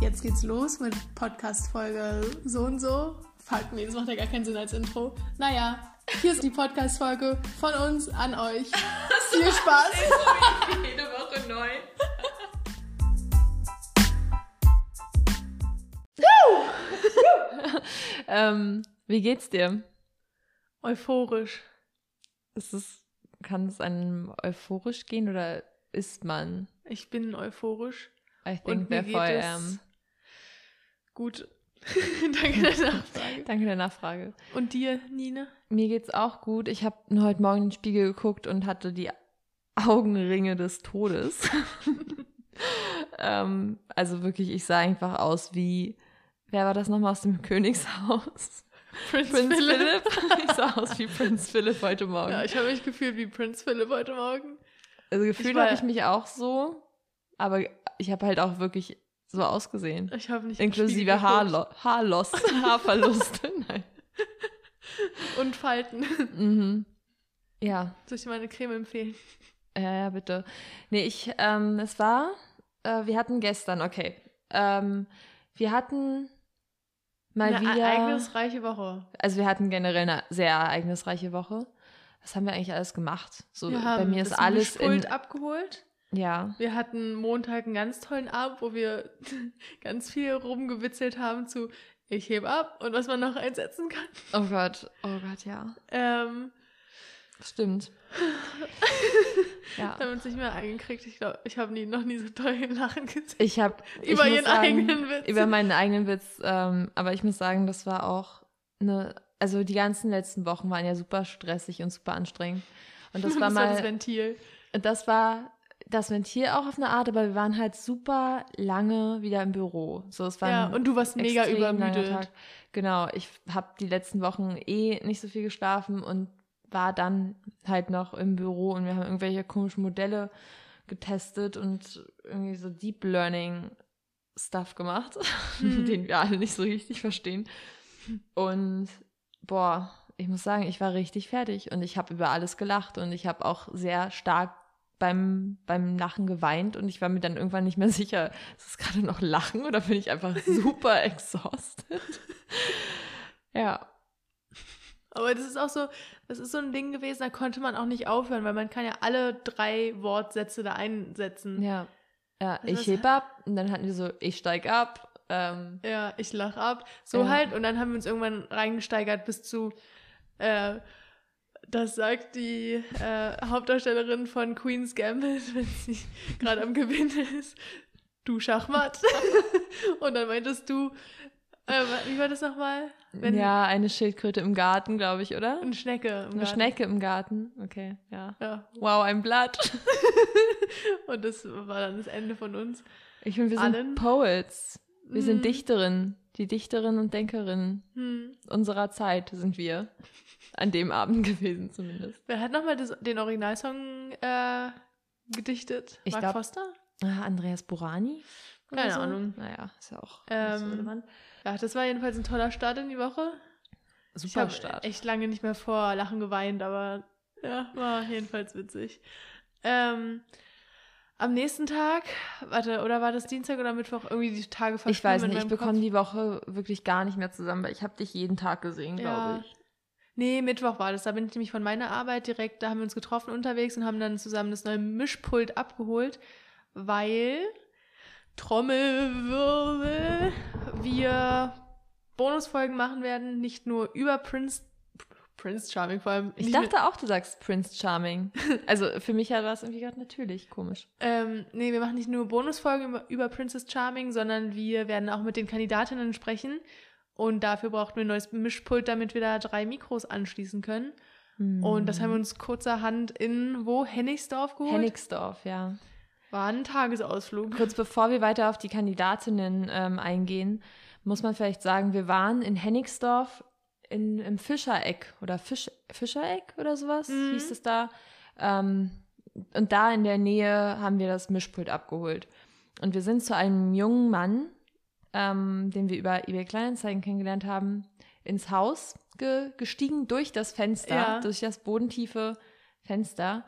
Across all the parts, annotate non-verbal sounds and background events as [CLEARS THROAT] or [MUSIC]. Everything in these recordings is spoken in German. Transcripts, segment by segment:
Jetzt geht's los mit Podcast-Folge so und so. Fuck, nee, das macht ja gar keinen Sinn als Intro. Naja, hier ist die Podcast-Folge von uns an euch. [LAUGHS] Viel Spaß! Jede Woche neu. [LAUGHS] ähm, wie geht's dir? Euphorisch. Ist es, kann es einem euphorisch gehen oder ist man? Ich bin euphorisch. I Und think mir therefore I am. Gut. [LAUGHS] Danke der Nachfrage. Danke der Nachfrage. Und dir, Nina? Mir geht's auch gut. Ich habe heute Morgen in den Spiegel geguckt und hatte die Augenringe des Todes. [LAUGHS] ähm, also wirklich, ich sah einfach aus wie, wer war das nochmal aus dem [LAUGHS] Königshaus? Prinz, Prinz Philipp. Philipp. Ich sah aus wie Prinz Philipp heute Morgen. Ja, ich habe mich gefühlt wie Prinz Philipp heute Morgen. also gefühlt habe ich mich auch so, aber ich habe halt auch wirklich so ausgesehen. Ich habe nicht Inklusive. Haarlo Haarloss, [LAUGHS] Haarverlust. Nein. Und Falten. Mhm. Ja, Soll ich dir meine Creme empfehlen? ja, ja, bitte. Nee, ich, ähm, es war, äh, wir hatten gestern, okay, ähm, wir hatten mal Eine wieder, ereignisreiche Woche. also wir hatten generell eine sehr ereignisreiche Woche. Was haben wir eigentlich alles gemacht? So, Wir bei haben mir ist alles in, abgeholt. Ja, Wir hatten Montag einen ganz tollen Abend, wo wir [LAUGHS] ganz viel rumgewitzelt haben zu ich heb ab und was man noch einsetzen kann. oh Gott, oh Gott, ja, Ähm, stimmt. [LAUGHS] ja. haben uns nicht mehr eingekriegt. Ich glaube, ich habe nie, noch nie so toll [LAUGHS] lachen gesehen. Ich habe Über ihren eigenen Witz. Über meinen eigenen Witz. Ähm, aber ich muss sagen, das war auch eine. Also die ganzen letzten Wochen waren ja super stressig und super anstrengend. Und das war das mal. Ventil. das war das Ventil auch auf eine Art, aber wir waren halt super lange wieder im Büro. So, es war Ja, und du warst mega übermüdet. Genau, ich habe die letzten Wochen eh nicht so viel geschlafen und war dann halt noch im Büro und wir haben irgendwelche komischen Modelle getestet und irgendwie so Deep Learning Stuff gemacht, [LAUGHS] Hm. den wir alle nicht so richtig verstehen. Und boah, ich muss sagen, ich war richtig fertig und ich habe über alles gelacht und ich habe auch sehr stark beim, beim Lachen geweint und ich war mir dann irgendwann nicht mehr sicher, ist es gerade noch Lachen oder bin ich einfach [LAUGHS] super exhausted? ja. Aber das ist auch so, das ist so ein Ding gewesen, da konnte man auch nicht aufhören, weil man kann ja alle drei Wortsätze da einsetzen. Ja. Ja, Das ich heb ab und dann hatten wir so, ich steig ab. Ähm, Ja, ich lach ab. So Ja. halt. Und dann haben wir uns irgendwann reingesteigert bis zu, äh, das sagt die äh, Hauptdarstellerin von Queen's Gambit, [LAUGHS] wenn sie gerade am Gewinn ist. Du Schachmatt. [LAUGHS] Und dann meintest du, äh, wie war das nochmal? Wenn- ja, eine Schildkröte im Garten, glaube ich, oder? Eine Schnecke. Im Eine Garten. Schnecke im Garten. Okay, ja. Ja. Wow, ein Blatt. [LAUGHS] Und das war dann das Ende von uns. Ich finde, wir sind Allen? Poets. Wir Mhm. sind Dichterinnen. Die Dichterinnen und Denkerinnen Hm. unserer Zeit sind wir. An dem Abend [LAUGHS] gewesen zumindest. Wer hat nochmal den Originalsong äh, gedichtet? Ich Mark glaub- Foster? Ah, Andreas Burani? Keine Ahnung. Naja, ist ja auch Ähm, so relevant. Ja, das war jedenfalls ein toller Start in die Woche. Ich Super habe Start. echt lange nicht mehr vor Lachen geweint, aber ja, war jedenfalls witzig. Ähm, am nächsten Tag, warte, oder war das Dienstag oder Mittwoch? Irgendwie die Tage Ich weiß nicht, ich bekomme die Woche wirklich gar nicht mehr zusammen, weil ich habe dich jeden Tag gesehen, Ja. glaube ich. Nee, Mittwoch war das. Da bin ich nämlich von meiner Arbeit direkt, da haben wir uns getroffen unterwegs und haben dann zusammen das neue Mischpult abgeholt, weil Trommelwirbel wir Bonusfolgen machen werden, nicht nur über Prince Prince Charming vor allem. Ich dachte auch, du sagst Prince Charming. [LAUGHS] Also für mich war das irgendwie gerade natürlich komisch. Ähm, nee, wir machen nicht nur Bonusfolgen über, über Princess Charming, sondern wir werden auch mit den Kandidatinnen sprechen. Und dafür brauchten wir ein neues Mischpult, damit wir da drei Mikros anschließen können. Und das haben wir uns kurzerhand in, wo? Hennigsdorf geholt? Hennigsdorf, ja. War ein Tagesausflug. Kurz bevor wir weiter auf die Kandidatinnen ähm, eingehen, muss man vielleicht sagen, wir waren in Hennigsdorf in, im Fischereck oder Fisch, Fischereck oder sowas Mhm. hieß es da. Ähm, und da in der Nähe haben wir das Mischpult abgeholt. Und wir sind zu einem jungen Mann, ähm, den wir über eBay Kleinanzeigen kennengelernt haben, ins Haus ge gestiegen durch das Fenster, Ja. durch das bodentiefe Fenster.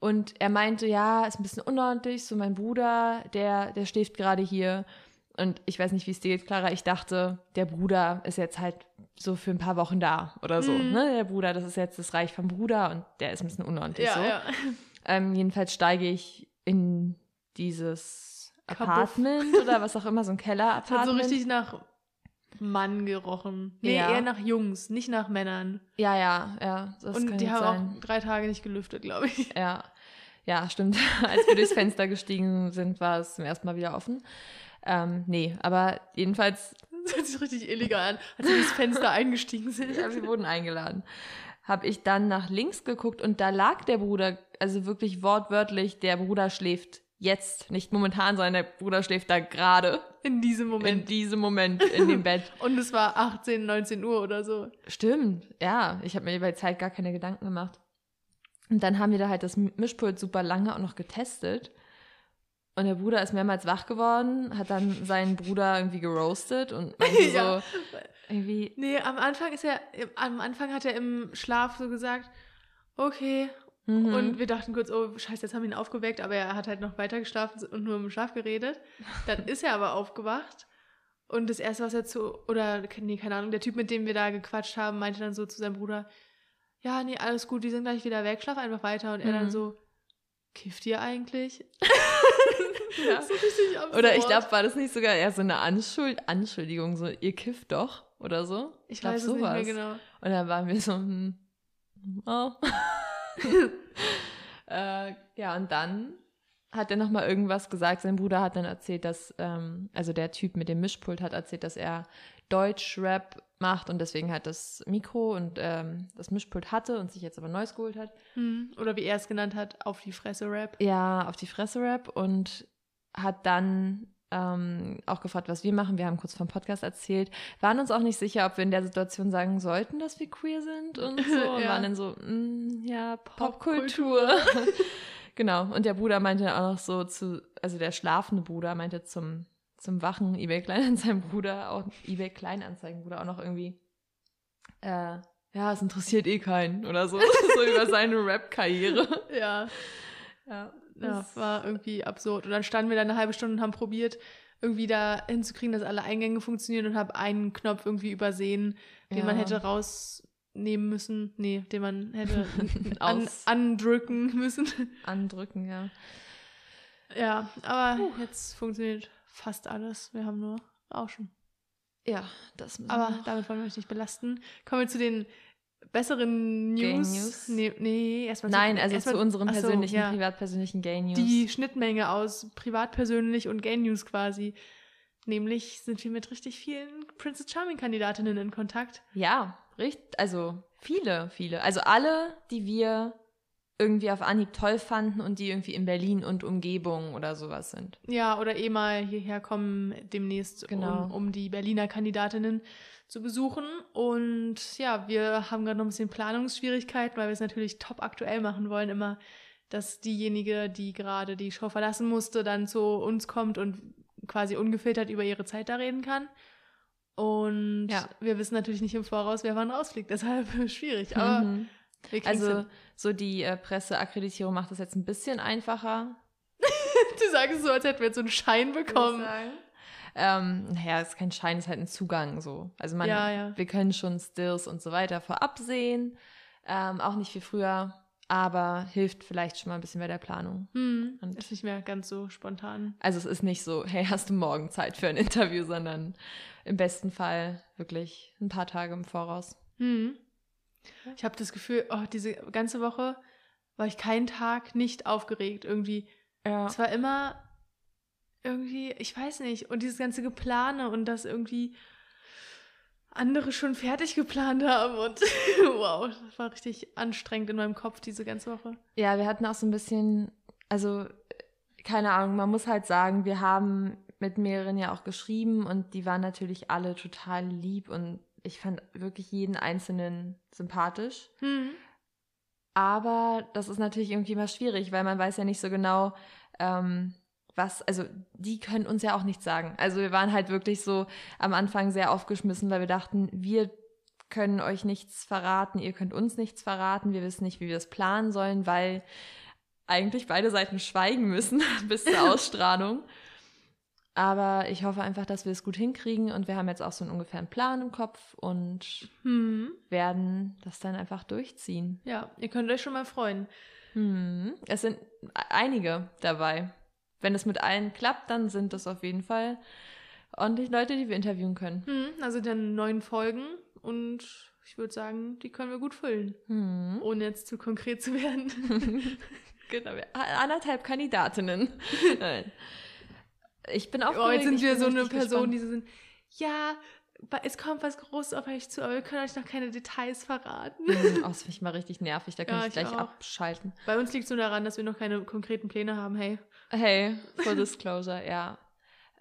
Und er meinte, ja, ist ein bisschen unordentlich, so mein Bruder, der, der schläft gerade hier. Und ich weiß nicht, wie es dir geht, Clara. Ich dachte, der Bruder ist jetzt halt so für ein paar Wochen da oder so. Mhm. Ne? Der Bruder, das ist jetzt das Reich vom Bruder und der ist ein bisschen unordentlich Ja, so. ja. Ähm, jedenfalls steige ich in dieses. Apartment oder was auch immer, so ein Es hat so richtig nach Mann gerochen. Nee, Ja. eher nach Jungs, nicht nach Männern. ja, ja, ja. Das Und die haben sein. auch drei Tage nicht gelüftet, glaube ich. [LAUGHS] Ja, ja, stimmt. [LAUGHS] Als wir durchs Fenster gestiegen sind, war es zum ersten Mal wieder offen. Ähm, nee, aber jedenfalls, Das hört sich richtig illegal an, als wir durchs Fenster eingestiegen sind. ja, wir wurden eingeladen. Habe ich dann nach links geguckt und da lag der Bruder, also wirklich wortwörtlich, der Bruder schläft jetzt, nicht momentan, sondern der Bruder schläft da gerade In diesem in Moment. diesem Moment in dem Bett. [LAUGHS] Und es war 18, 19 Uhr oder so. Stimmt, ja. Ich habe mir über die Zeit gar keine Gedanken gemacht. Und dann haben wir da halt das Mischpult super lange auch noch getestet. Und der Bruder ist mehrmals wach geworden, hat dann seinen Bruder irgendwie geroastet und meinte [LAUGHS] Ja. so irgendwie, Nee, am Anfang ist er, am Anfang hat er im Schlaf so gesagt, okay. Mhm. Und wir dachten kurz, oh scheiße, jetzt haben wir ihn aufgeweckt, aber er hat halt noch weiter geschlafen und nur im Schlaf geredet. Dann [LAUGHS] ist er aber aufgewacht. Und das erste, was er zu, oder, nee, keine Ahnung, der Typ, mit dem wir da gequatscht haben, meinte dann so zu seinem Bruder, ja, nee, alles gut, die sind gleich wieder weg, schlaf einfach weiter. Und er dann Mhm. so, kifft ihr eigentlich? [LAUGHS] Ja. so richtig absurd. Oder ich glaube, war das nicht sogar eher so eine Anschuld Anschuldigung, so ihr kifft doch oder so? ich glaub, weiß es nicht mehr genau. Und dann waren wir so, hm, oh. [LAUGHS] äh, ja, und dann hat er nochmal irgendwas gesagt. Sein Bruder hat dann erzählt, dass, ähm, also der Typ mit dem Mischpult hat erzählt, dass er Deutsch-Rap macht und deswegen halt das Mikro und ähm, das Mischpult hatte und sich jetzt aber Neues geholt hat. Hm. Oder wie er es genannt hat, auf die Fresse Rap. Ja, auf die Fresse Rap und hat dann ähm, auch gefragt, was wir machen. Wir haben kurz vom Podcast erzählt, waren uns auch nicht sicher, ob wir in der Situation sagen sollten, dass wir queer sind und [LAUGHS] so. Und Ja. waren dann so, mm, ja, Popkultur. Popkultur. [LAUGHS] genau. Und der Bruder meinte auch noch so zu, also der schlafende Bruder meinte zum, zum wachen eBay Kleinanzeigen-Bruder, auch eBay Kleinanzeigen-Bruder auch noch irgendwie, äh, ja, es interessiert eh keinen oder so, [LAUGHS] so über seine Rap-Karriere. Ja, Ja, ja, war irgendwie absurd. Und dann standen wir da eine halbe Stunde und haben probiert, irgendwie da hinzukriegen, dass alle Eingänge funktionieren und habe einen Knopf irgendwie übersehen, den man Ja. hätte rausnehmen müssen. Nee, den man hätte [LAUGHS] an, andrücken müssen. andrücken, ja. ja, aber jetzt funktioniert fast alles. Wir haben nur Rauschen. Ja, das müssen Aber wir damit wollen wir euch nicht belasten. Kommen wir zu den besseren Gay News. News? Nee, nee erstmal Nein, also erstmal- zu unserem Ach so, persönlichen, ja. privat-persönlichen Gay News. die Schnittmenge aus privat, persönlich und Gay News quasi. Nämlich sind wir mit richtig vielen Princess Charming Kandidatinnen in Kontakt. ja, richtig, also viele, viele. Also alle, die wir irgendwie auf Anhieb toll fanden und die irgendwie in Berlin und Umgebung oder sowas sind. Ja, oder eh mal hierher kommen demnächst, Genau. um, um die Berliner Kandidatinnen zu besuchen. Und ja, wir haben gerade noch ein bisschen Planungsschwierigkeiten, weil wir es natürlich top aktuell machen wollen. Immer, dass diejenige, die gerade die Show verlassen musste, dann zu uns kommt und quasi ungefiltert über ihre Zeit da reden kann. Und Ja. wir wissen natürlich nicht im Voraus, wer wann rausfliegt. [LAUGHS] Deshalb schwierig. Aber Mhm. Also so die äh, Presseakkreditierung macht das jetzt ein bisschen einfacher. [LAUGHS] du sagst es so, als hätten wir jetzt so einen Schein bekommen. Ähm, naja, es ist kein Schein, es ist halt ein Zugang so. Also man, Ja, ja. wir können schon Stills und so weiter vorab sehen. Ähm, auch nicht wie früher, aber hilft vielleicht schon mal ein bisschen bei der Planung. Hm, ist nicht mehr ganz so spontan. Also es ist nicht so, hey, hast du morgen Zeit für ein Interview, sondern im besten Fall wirklich ein paar Tage im Voraus. Hm. Ich habe das Gefühl, oh, diese ganze Woche war ich keinen Tag nicht aufgeregt irgendwie. Ja. Es war immer irgendwie, ich weiß nicht, und dieses ganze Geplane und dass irgendwie andere schon fertig geplant haben und [LAUGHS] wow, das war richtig anstrengend in meinem Kopf diese ganze Woche. Ja, wir hatten auch so ein bisschen, also keine Ahnung, man muss halt sagen, wir haben mit mehreren ja auch geschrieben und die waren natürlich alle total lieb und ich fand wirklich jeden einzelnen sympathisch. Hm. Aber das ist natürlich irgendwie immer schwierig, weil man weiß ja nicht so genau, ähm, was, also die können uns ja auch nichts sagen. Also wir waren halt wirklich so am Anfang sehr aufgeschmissen, weil wir dachten, wir können euch nichts verraten, ihr könnt uns nichts verraten, wir wissen nicht, wie wir es planen sollen, weil eigentlich beide Seiten schweigen müssen [LAUGHS] bis zur [LAUGHS] Ausstrahlung. Aber ich hoffe einfach, dass wir es gut hinkriegen und wir haben jetzt auch so einen ungefähren Plan im Kopf und Hm. werden das dann einfach durchziehen. Ja, ihr könnt euch schon mal freuen. Hm. Es sind einige dabei. Wenn es mit allen klappt, dann sind das auf jeden Fall ordentlich Leute, die wir interviewen können. Hm, also dann neun Folgen und ich würde sagen, die können wir gut füllen, Hm. ohne jetzt zu konkret zu werden. [LAUGHS] [LAUGHS] Genau, anderthalb Kandidatinnen. [LAUGHS] Ich bin auch Oh, jetzt sind wir so eine Person, die so sind, ja, es kommt was Großes auf euch zu, aber wir können euch noch keine Details verraten. [LAUGHS] Hm, oh, das finde ich mal richtig nervig. Da kann Ja, ich ich gleich auch. abschalten. Bei uns liegt es nur daran, dass wir noch keine konkreten Pläne haben, hey. Hey, Full Disclosure, ja.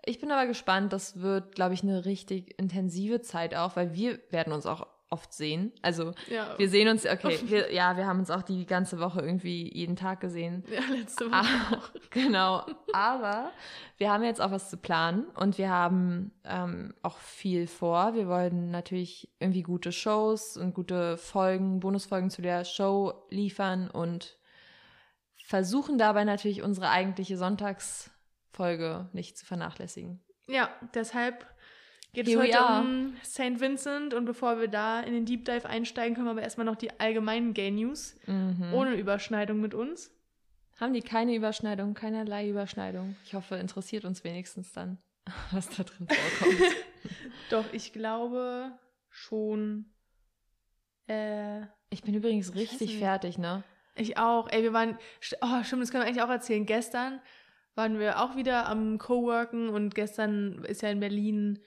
Ich bin aber gespannt. Das wird, glaube ich, eine richtig intensive Zeit auch, weil wir werden uns auch oft sehen. Also Ja, wir sehen uns, okay, wir, ja, wir haben uns auch die ganze Woche irgendwie jeden Tag gesehen. ja letzte Woche Ah, auch. [LAUGHS] genau. Aber wir haben jetzt auch was zu planen und wir haben ähm, auch viel vor. Wir wollen natürlich irgendwie gute Shows und gute Folgen, Bonusfolgen zu der Show liefern und versuchen dabei natürlich unsere eigentliche Sonntagsfolge nicht zu vernachlässigen. Ja, deshalb geht es heute are. um St. Vincent und bevor wir da in den Deep Dive einsteigen, können wir aber erstmal noch die allgemeinen Gay News Mhm. ohne Überschneidung mit uns. Haben die keine Überschneidung, keinerlei Überschneidung? Ich hoffe, interessiert uns wenigstens dann, [LAUGHS] was da drin vorkommt. [LAUGHS] Doch, ich glaube schon. Äh, ich bin übrigens richtig fertig, ne? ich auch. Ey, wir waren. Oh, stimmt, das können wir eigentlich auch erzählen. Gestern waren wir auch wieder am Coworken und gestern ist ja in Berlin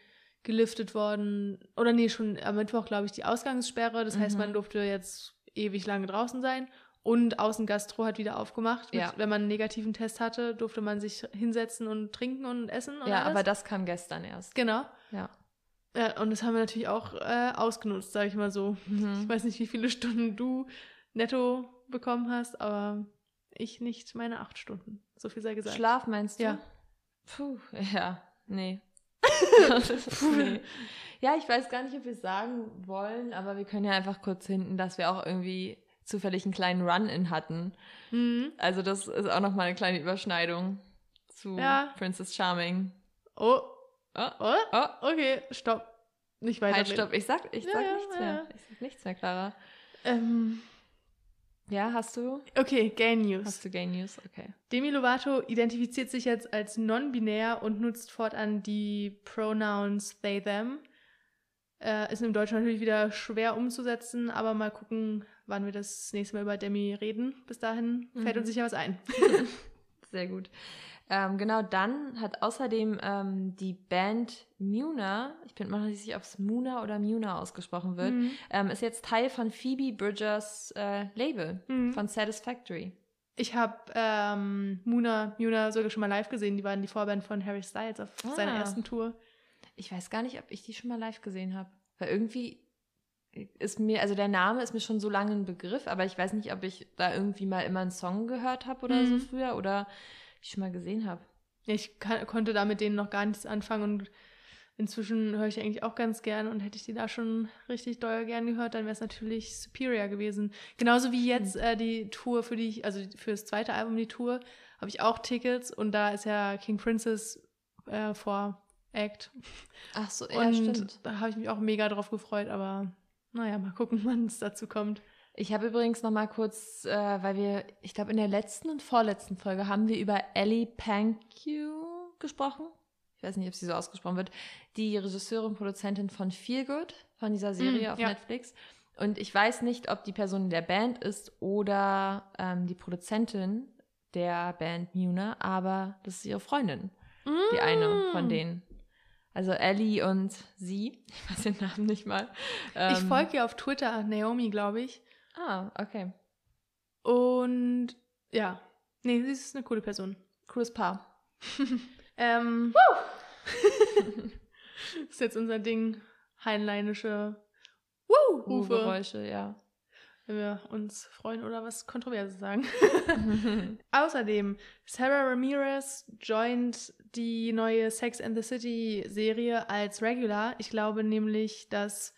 geliftet worden. Oder nee, schon am Mittwoch, glaube ich, die Ausgangssperre. Das heißt, Mhm. man durfte jetzt ewig lange draußen sein. Und Außengastro hat wieder aufgemacht. Mit, Ja. Wenn man einen negativen Test hatte, durfte man sich hinsetzen und trinken und essen. Und Ja, alles. aber das kam gestern erst. Genau. Ja. Ja, und das haben wir natürlich auch äh, ausgenutzt, sage ich mal so. Mhm. Ich weiß nicht, wie viele Stunden du netto bekommen hast, aber ich nicht meine acht Stunden. So viel sei gesagt. Schlaf meinst du? Ja. Puh, [LAUGHS] ja, nee. Nee. Ja, ich weiß gar nicht, ob wir es sagen wollen, aber wir können ja einfach kurz hinten, dass wir auch irgendwie zufällig einen kleinen Run-In hatten. Mhm. Also das ist auch nochmal eine kleine Überschneidung zu Ja. Princess Charming. Oh, Oh, oh, oh, okay, stopp. Nicht weiter. halt, stopp. Ich sag, ich Ja, sag ja, nichts mehr. Ich sag nichts mehr, Clara. Ähm, Ja, hast du? okay, Gay News. Hast du Gay News? Okay. Demi Lovato identifiziert sich jetzt als non-binär und nutzt fortan die Pronouns they, them. Äh, ist im Deutschen natürlich wieder schwer umzusetzen, aber mal gucken, wann wir das nächste Mal über Demi reden. Bis dahin fällt Mhm. uns sicher was ein. [LAUGHS] Sehr gut. Ähm, genau, dann hat außerdem ähm, die Band Muna, ich bin mir noch nicht sicher, ob es Muna oder Muna ausgesprochen wird, Mhm. ähm, ist jetzt Teil von Phoebe Bridgers äh, Label, Mhm. von Satisfactory. Ich habe ähm, Muna, Muna sogar schon mal live gesehen. Die waren die Vorband von Harry Styles auf Ah. seiner ersten Tour. Ich weiß gar nicht, ob ich die schon mal live gesehen habe. Weil irgendwie ist mir, also der Name ist mir schon so lange ein Begriff, aber ich weiß nicht, ob ich da irgendwie mal immer einen Song gehört habe oder so Mhm. früher oder ich schon mal gesehen habe. Ja, ich kann, konnte da mit denen noch gar nichts anfangen und inzwischen höre ich die eigentlich auch ganz gern und hätte ich die da schon richtig doll gern gehört, dann wäre es natürlich Superior gewesen. Genauso wie jetzt äh, die Tour, für die ich, also für das zweite Album die Tour, habe ich auch Tickets und da ist ja King Princess äh, vor Act. Ach so, ja, und stimmt. da habe ich mich auch mega drauf gefreut, aber naja, mal gucken, [LAUGHS] wann es dazu kommt. Ich habe übrigens noch mal kurz, äh, weil wir, ich glaube in der letzten und vorletzten Folge haben wir über Ellie Pankew gesprochen. Ich weiß nicht, ob sie so ausgesprochen wird. Die Regisseurin, Produzentin von Feel Good, von dieser Serie Mm, auf ja. Netflix. Und ich weiß nicht, ob die Person in der Band ist oder ähm, die Produzentin der Band Muna, aber das ist ihre Freundin, die eine von Mm. denen. Also Ellie und sie, [LAUGHS] ich weiß den Namen nicht mal. Ich Ähm, folge ihr auf Twitter, Naomi, glaube ich. Ah, okay. Und ja, nee, sie ist eine coole Person. Cooles Paar. [LAUGHS] Ähm, [LAUGHS] ist jetzt unser Ding, heinleinische Woo! Rufe, Geräusche, ja. wenn wir uns freuen oder was Kontroverses sagen. [LAUGHS] Außerdem, Sarah Ramirez joint die neue Sex and the City Serie als Regular. Ich glaube nämlich, dass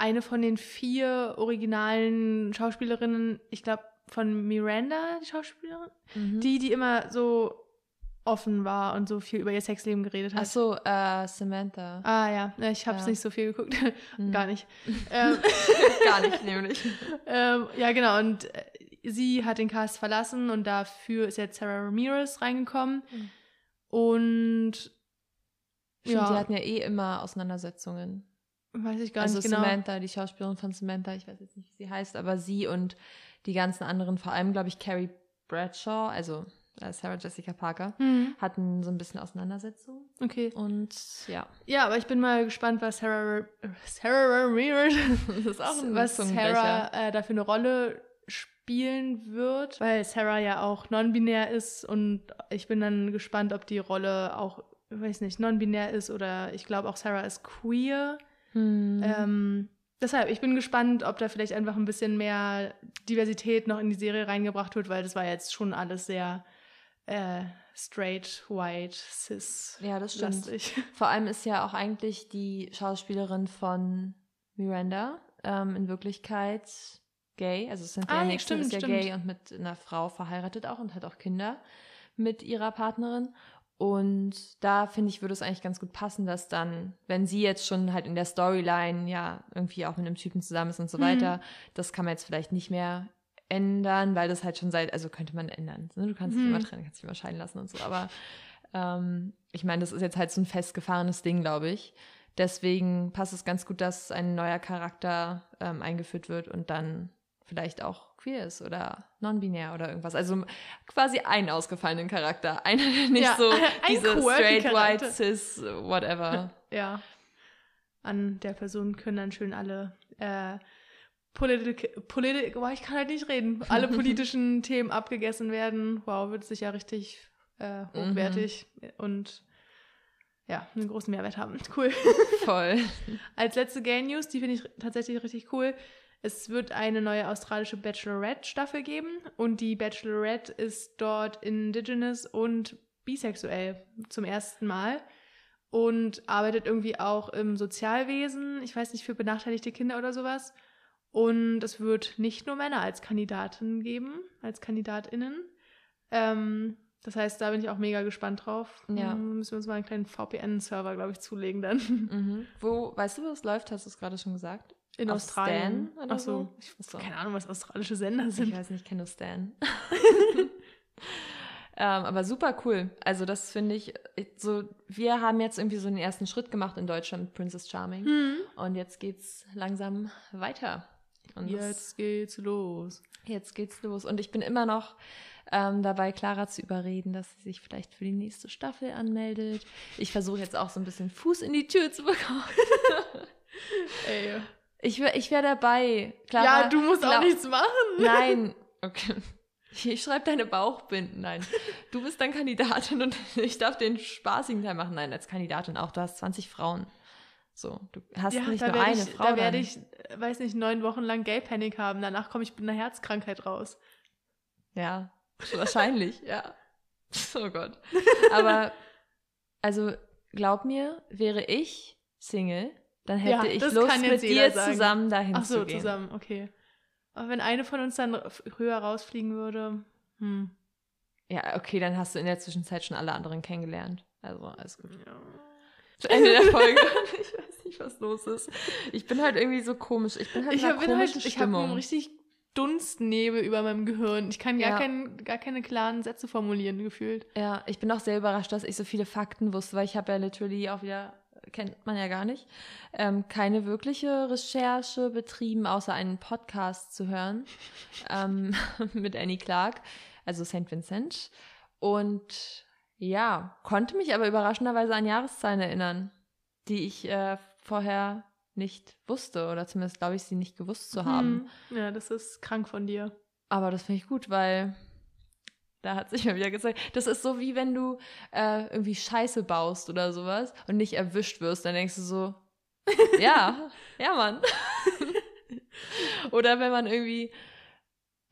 eine von den vier originalen Schauspielerinnen, ich glaube von Miranda, die Schauspielerin, Mhm. die, die immer so offen war und so viel über ihr Sexleben geredet hat. Ach so, äh, Samantha. Ah ja, ich habe es Ja. nicht so viel geguckt. [LAUGHS] Hm. Gar nicht. [LAUGHS] ähm, [LAUGHS] Gar nicht, nämlich. ähm, ja, genau. Und äh, sie hat den Cast verlassen und dafür ist jetzt Sarah Ramirez reingekommen. Mhm. Und Stimmt, Ja. die hatten ja eh immer Auseinandersetzungen. Weiß ich gar also nicht genau. Samantha, die Schauspielerin von Samantha, ich weiß jetzt nicht, wie sie heißt, aber sie und die ganzen anderen, vor allem, glaube ich, Carrie Bradshaw, also äh, Sarah Jessica Parker, Hm, hatten so ein bisschen Auseinandersetzungen. okay. Und ja, Ja, aber ich bin mal gespannt, was Sarah, Sarah Ramirez, [LAUGHS] das ist auch ein was. Sarah äh, da für eine Rolle spielen wird, weil Sarah ja auch non-binär ist und ich bin dann gespannt, ob die Rolle auch, ich weiß nicht, non-binär ist oder ich glaube auch Sarah ist queer. Hm. Ähm, deshalb, ich bin gespannt, ob da vielleicht einfach ein bisschen mehr Diversität noch in die Serie reingebracht wird, weil das war jetzt schon alles sehr äh, straight, white, cis. ja, das stimmt. lastig. [LAUGHS] Vor allem ist ja auch eigentlich die Schauspielerin von Miranda ähm, in Wirklichkeit gay. Also Cynthia Ah, ja, Nixon stimmt, ist ja stimmt. gay und mit einer Frau verheiratet auch und hat auch Kinder mit ihrer Partnerin. Und da finde ich, würde es eigentlich ganz gut passen, dass dann, wenn sie jetzt schon halt in der Storyline ja irgendwie auch mit einem Typen zusammen ist und so Mhm. weiter, das kann man jetzt vielleicht nicht mehr ändern, weil das halt schon seit, also könnte man ändern. ne? Du kannst dich Mhm. immer trennen, kannst dich immer scheiden lassen und so, aber ähm, ich meine, das ist jetzt halt so ein festgefahrenes Ding, glaube ich. Deswegen passt es ganz gut, dass ein neuer Charakter ähm, eingeführt wird und dann vielleicht auch queer ist oder non-binär oder irgendwas. Also quasi einen ausgefallenen Charakter. [LAUGHS] Einer, der nicht Ja, so [LAUGHS] ein diese straight, Charakter. white, cis, whatever. [LAUGHS] Ja. An der Person können dann schön alle äh, Politik, Politik, boah, ich kann halt nicht reden. Alle politischen Themen abgegessen werden. Wow, wird sicher richtig äh, hochwertig und ja, einen großen Mehrwert haben. Cool. Voll. Als letzte Gay News, die finde ich tatsächlich richtig cool. Es wird eine neue australische Bachelorette-Staffel geben und die Bachelorette ist dort indigenous und bisexuell zum ersten Mal und arbeitet irgendwie auch im Sozialwesen, ich weiß nicht, für benachteiligte Kinder oder sowas. Und es wird nicht nur Männer als Kandidaten geben, als KandidatInnen. Ähm, das heißt, da bin ich auch mega gespannt drauf. Ja. Müssen wir uns mal einen kleinen VPN-Server, glaube ich, zulegen dann. Mhm. Wo, weißt du, wo es läuft? Hast du es gerade schon gesagt? In Auf Australien. Stan oder Ach so. so? Ich keine Ahnung, was australische Sender Ich sind. weiß nicht, ich kenne nur Stan. [LAUGHS] [LAUGHS] ähm, aber super cool. Also das finde ich, so, wir haben jetzt irgendwie so den ersten Schritt gemacht in Deutschland mit Princess Charming. Hm. Und jetzt geht's langsam weiter. Und das- Jetzt geht's los. jetzt geht's los. Und ich bin immer noch ähm, dabei, Clara zu überreden, dass sie sich vielleicht für die nächste Staffel anmeldet. Ich versuche jetzt auch so ein bisschen Fuß in die Tür zu bekommen. [LAUGHS] Ey. Ich wäre ich wär dabei. Clara, ja, du musst auch glaub- nichts machen. Nein. [LAUGHS] Okay. Ich schreibe deine Bauchbinden. Nein. Du bist dann Kandidatin und [LAUGHS] ich darf den spaßigen Teil machen. Nein, als Kandidatin auch. Du hast 20 Frauen. So, du hast Ja, nicht nur eine ich, Frau. da werde ich, weiß nicht, neun Wochen lang Gay Panic haben. Danach komme ich mit einer Herzkrankheit raus. Ja, wahrscheinlich, [LAUGHS] ja. Oh Gott. Aber, also, glaub mir, wäre ich Single, dann hätte Ja, ich Lust, mit dir sagen. zusammen dahin Ach so, zu gehen. zusammen, okay. Aber wenn eine von uns dann höher rausfliegen würde, hm. Ja, okay, dann hast du in der Zwischenzeit schon alle anderen kennengelernt. Also, alles gut. Ja. Zu Ende der [LAUGHS] Folge. ich weiß nicht, was los ist. Ich bin halt irgendwie so komisch. Ich bin halt Ich in einer halt, komischen ich habe einen richtig Dunstnebel über meinem Gehirn. Ich kann gar, Ja. kein, gar keine klaren Sätze formulieren, gefühlt. Ja, ich bin auch sehr überrascht, dass ich so viele Fakten wusste, weil ich habe ja literally auch wieder, kennt man ja gar nicht, ähm, keine wirkliche Recherche betrieben, außer einen Podcast zu hören [LAUGHS] ähm, [LAUGHS] mit Annie Clark, also St. Vincent. Und ja, konnte mich aber überraschenderweise an Jahreszahlen erinnern, die ich äh, vorher nicht wusste oder zumindest glaube ich sie nicht gewusst zu haben. Hm. Ja, das ist krank von dir. Aber das finde ich gut, weil da hat sich mal wieder gezeigt, das ist so wie wenn du äh, irgendwie Scheiße baust oder sowas und nicht erwischt wirst, dann denkst du so, [LAUGHS] ja, ja, Mann. oder wenn man irgendwie,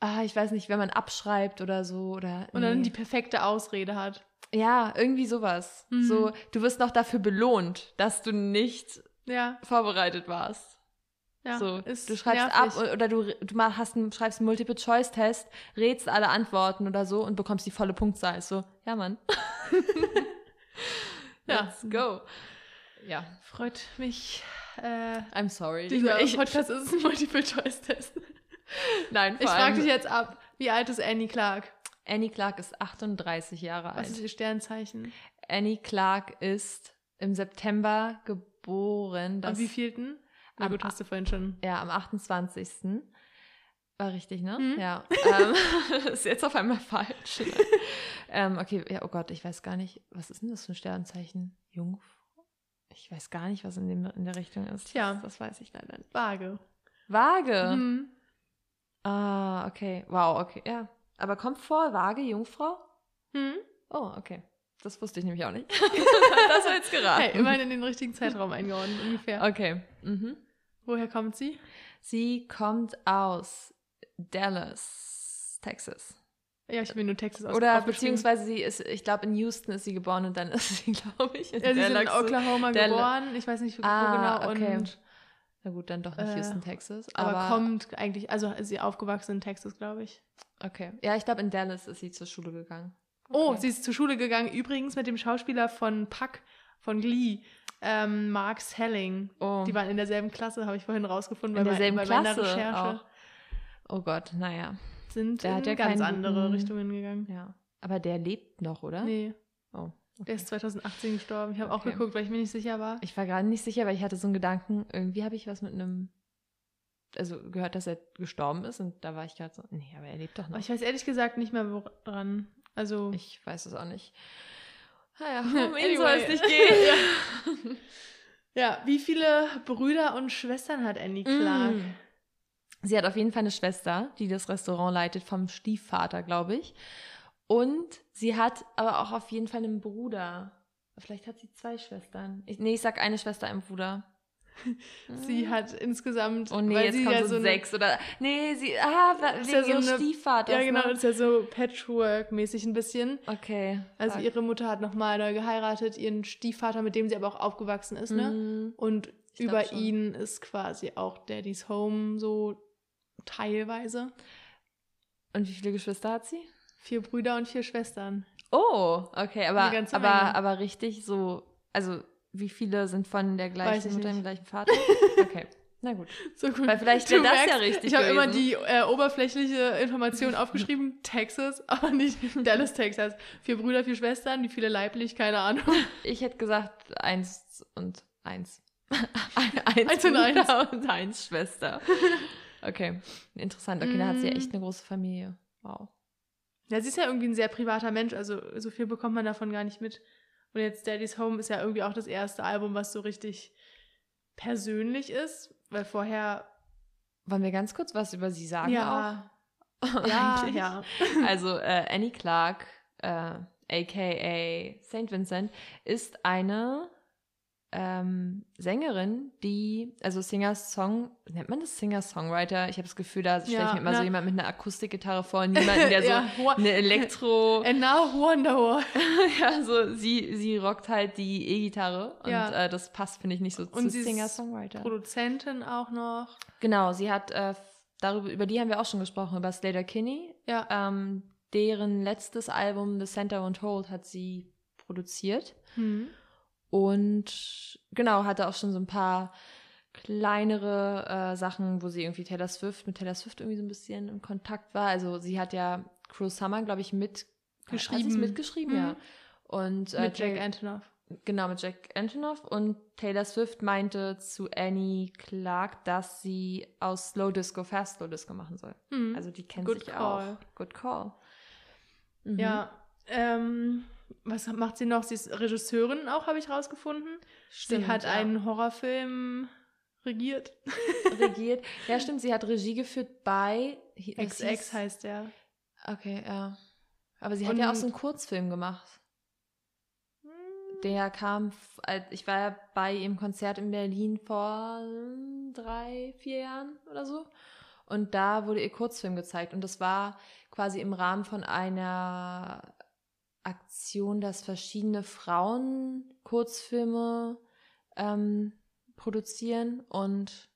ah, ich weiß nicht, wenn man abschreibt oder so oder Und dann nee. die perfekte Ausrede hat. ja, irgendwie sowas. Mhm. So, du wirst noch dafür belohnt, dass du nicht Ja, vorbereitet warst. Ja, so, ist du schreibst nervig. ab oder du, du hast einen, schreibst einen Multiple-Choice-Test, rätst alle Antworten oder so und bekommst die volle Punktzahl. So, ja, Mann. [LAUGHS] Ja. Let's go. Ja, Freut mich. Äh, I'm sorry. dieser ich, Podcast ist ein Multiple-Choice-Test. nein, vor Ich frage dich jetzt ab, wie alt ist Annie Clark? Annie Clark ist 38 Jahre Was ist alt. ihr Sternzeichen? Annie Clark ist im September geboren. Am wievielten? Na Am gut, hast du vorhin schon. Ja, am 28. War richtig, ne? Mhm. Ja. [LAUGHS] Ähm, [LAUGHS] ist jetzt auf einmal falsch. ähm, okay, ja, oh Gott, ich weiß gar nicht, was ist denn das für ein Sternzeichen? Jungfrau? Ich weiß gar nicht, was in, dem, in der Richtung ist. Tja. Das, das weiß ich leider nicht. Waage. Waage. Mhm. Ah, okay. Wow, okay, ja. Aber kommt vor, Waage, Jungfrau? Hm? Oh, okay. Das wusste ich nämlich auch nicht. [LAUGHS] das war jetzt geraten. Hey, immerhin in den richtigen Zeitraum eingeordnet ungefähr. Okay. Mhm. Woher kommt sie? Sie kommt aus Dallas, Texas. Ja, ich will nur Texas aus Oder beziehungsweise sie ist, ich glaube, in Houston ist sie geboren und dann [LAUGHS] ist sie, glaube ich, in Ja, sie ist in. Oklahoma Dallas. geboren. Ich weiß nicht wo Ah, genau. okay. Und, Na gut, dann doch nicht Äh, Houston, Texas. aber, Aber, kommt eigentlich, also ist sie aufgewachsen in Texas, glaube ich. Okay. Ja, ich glaube, in Dallas ist sie zur Schule gegangen. Oh, Okay. sie ist zur Schule gegangen, übrigens mit dem Schauspieler von Puck, von Glee, ähm, Mark Selling. Oh, Die waren in derselben Klasse, habe ich vorhin rausgefunden. in bei, derselben bei meiner Klasse Recherche. auch. Oh Gott, naja. Sind Der in hat ja ganz andere Richtungen gegangen. Ja. Aber der lebt noch, oder? Nee, Oh. der ist 2018 gestorben. Ich habe auch Okay. geguckt, weil ich mir nicht sicher war. Ich war gerade nicht sicher, weil ich hatte so einen Gedanken, irgendwie habe ich was mit einem, also gehört, dass er gestorben ist und da war ich gerade so, nee, aber er lebt doch noch. Aber ich weiß ehrlich gesagt nicht mehr woran. Also, Ich weiß es auch nicht. Naja, um ihn soll es nicht gehen. [LAUGHS] ja, wie viele Brüder und Schwestern hat Annie Clark? Mm. Sie hat auf jeden Fall eine Schwester, die das Restaurant leitet, vom Stiefvater, glaube ich. Und sie hat aber auch auf jeden Fall einen Bruder. Vielleicht hat sie zwei Schwestern. Ich, nee, ich sag eine Schwester, einen Bruder. Sie hat insgesamt. Oh nee, weil jetzt sie kommt ja so, sechs oder. Nee, sie. Ah, Ist wegen ja so eine- Stiefvaters. Ja, genau, Ne? das ist ja so Patchwork-mäßig ein bisschen. Okay. Also sag. ihre Mutter hat nochmal neu geheiratet, ihren Stiefvater, mit dem sie aber auch aufgewachsen ist, ne? Mm, Und Ich über ihn ist quasi auch Daddy's Home so teilweise. Und wie viele Geschwister hat sie? Vier Brüder und vier Schwestern. Oh, okay, aber, aber, Menge. aber richtig so. Also, wie viele sind von der gleichen ich Mutter, dem gleichen Vater? Okay, [LAUGHS] na gut. So gut. Weil vielleicht wäre das ja merkst, richtig Ich habe immer die äh, oberflächliche Information [LAUGHS] aufgeschrieben, Texas, [LAUGHS] aber nicht Dallas, Texas. Vier Brüder, vier Schwestern, wie viele leiblich, keine Ahnung. Ich hätte gesagt eins und eins. eins, Eins und Bruder und eins Schwester. Okay, interessant. Okay, dann hat sie ja Mm. echt eine große Familie. Wow. Ja, sie ist ja irgendwie ein sehr privater Mensch, also so viel bekommt man davon gar nicht mit. Und jetzt Daddy's Home ist ja irgendwie auch das erste Album, was so richtig persönlich ist, weil vorher Wollen wir ganz kurz was über sie sagen ja, auch? ja, [LAUGHS] ja. [LAUGHS] Also äh, Annie Clark, äh, aka St. Vincent, ist eine ähm, Sängerin, die, also Singer-Song, nennt man das Singer-Songwriter? Ich habe das Gefühl, da stelle ich Ja, mir immer na- so jemand mit einer Akustikgitarre vor, [LAUGHS] niemanden, der so ja, Wo- eine Elektro... [LAUGHS] And now Wonderwall. [LAUGHS] ja, so sie, sie rockt halt die E-Gitarre und Ja. äh, das passt, finde ich, nicht so Und zu Singer-Songwriter. Produzentin auch noch. Genau, sie hat, äh, darüber, über die haben wir auch schon gesprochen, über Slater Kinney. Ja. Ähm, deren letztes Album, The Center Won't Hold, hat sie produziert. Hm. Und genau, hatte auch schon so ein paar kleinere äh, Sachen, wo sie irgendwie Taylor Swift, mit Taylor Swift irgendwie so ein bisschen in Kontakt war. Also sie hat ja Cruel Summer, glaube ich, mit Hat mitgeschrieben, Mhm. ja. Und äh, Mit Jack Antonoff. Genau, mit Jack Antonoff. Und Taylor Swift meinte zu Annie Clark, dass sie aus Slow Disco Fast Slow Disco machen soll. Hm. Also die kennt Good sich call. auch. Good call. Mhm. Ja. Ähm, was macht sie noch? Sie ist Regisseurin auch, habe ich rausgefunden. Stimmt, sie hat ja. einen Horrorfilm regiert. regiert. Ja, stimmt, sie hat Regie geführt bei XX hieß- heißt der. Okay, ja. Aber sie hat Und- ja auch so einen Kurzfilm gemacht. Der kam, ich war ja bei ihrem Konzert in Berlin vor drei, vier Jahren oder so. Und da wurde ihr Kurzfilm gezeigt. Und das war quasi im Rahmen von einer Aktion, dass verschiedene Frauen Kurzfilme ähm, produzieren. Und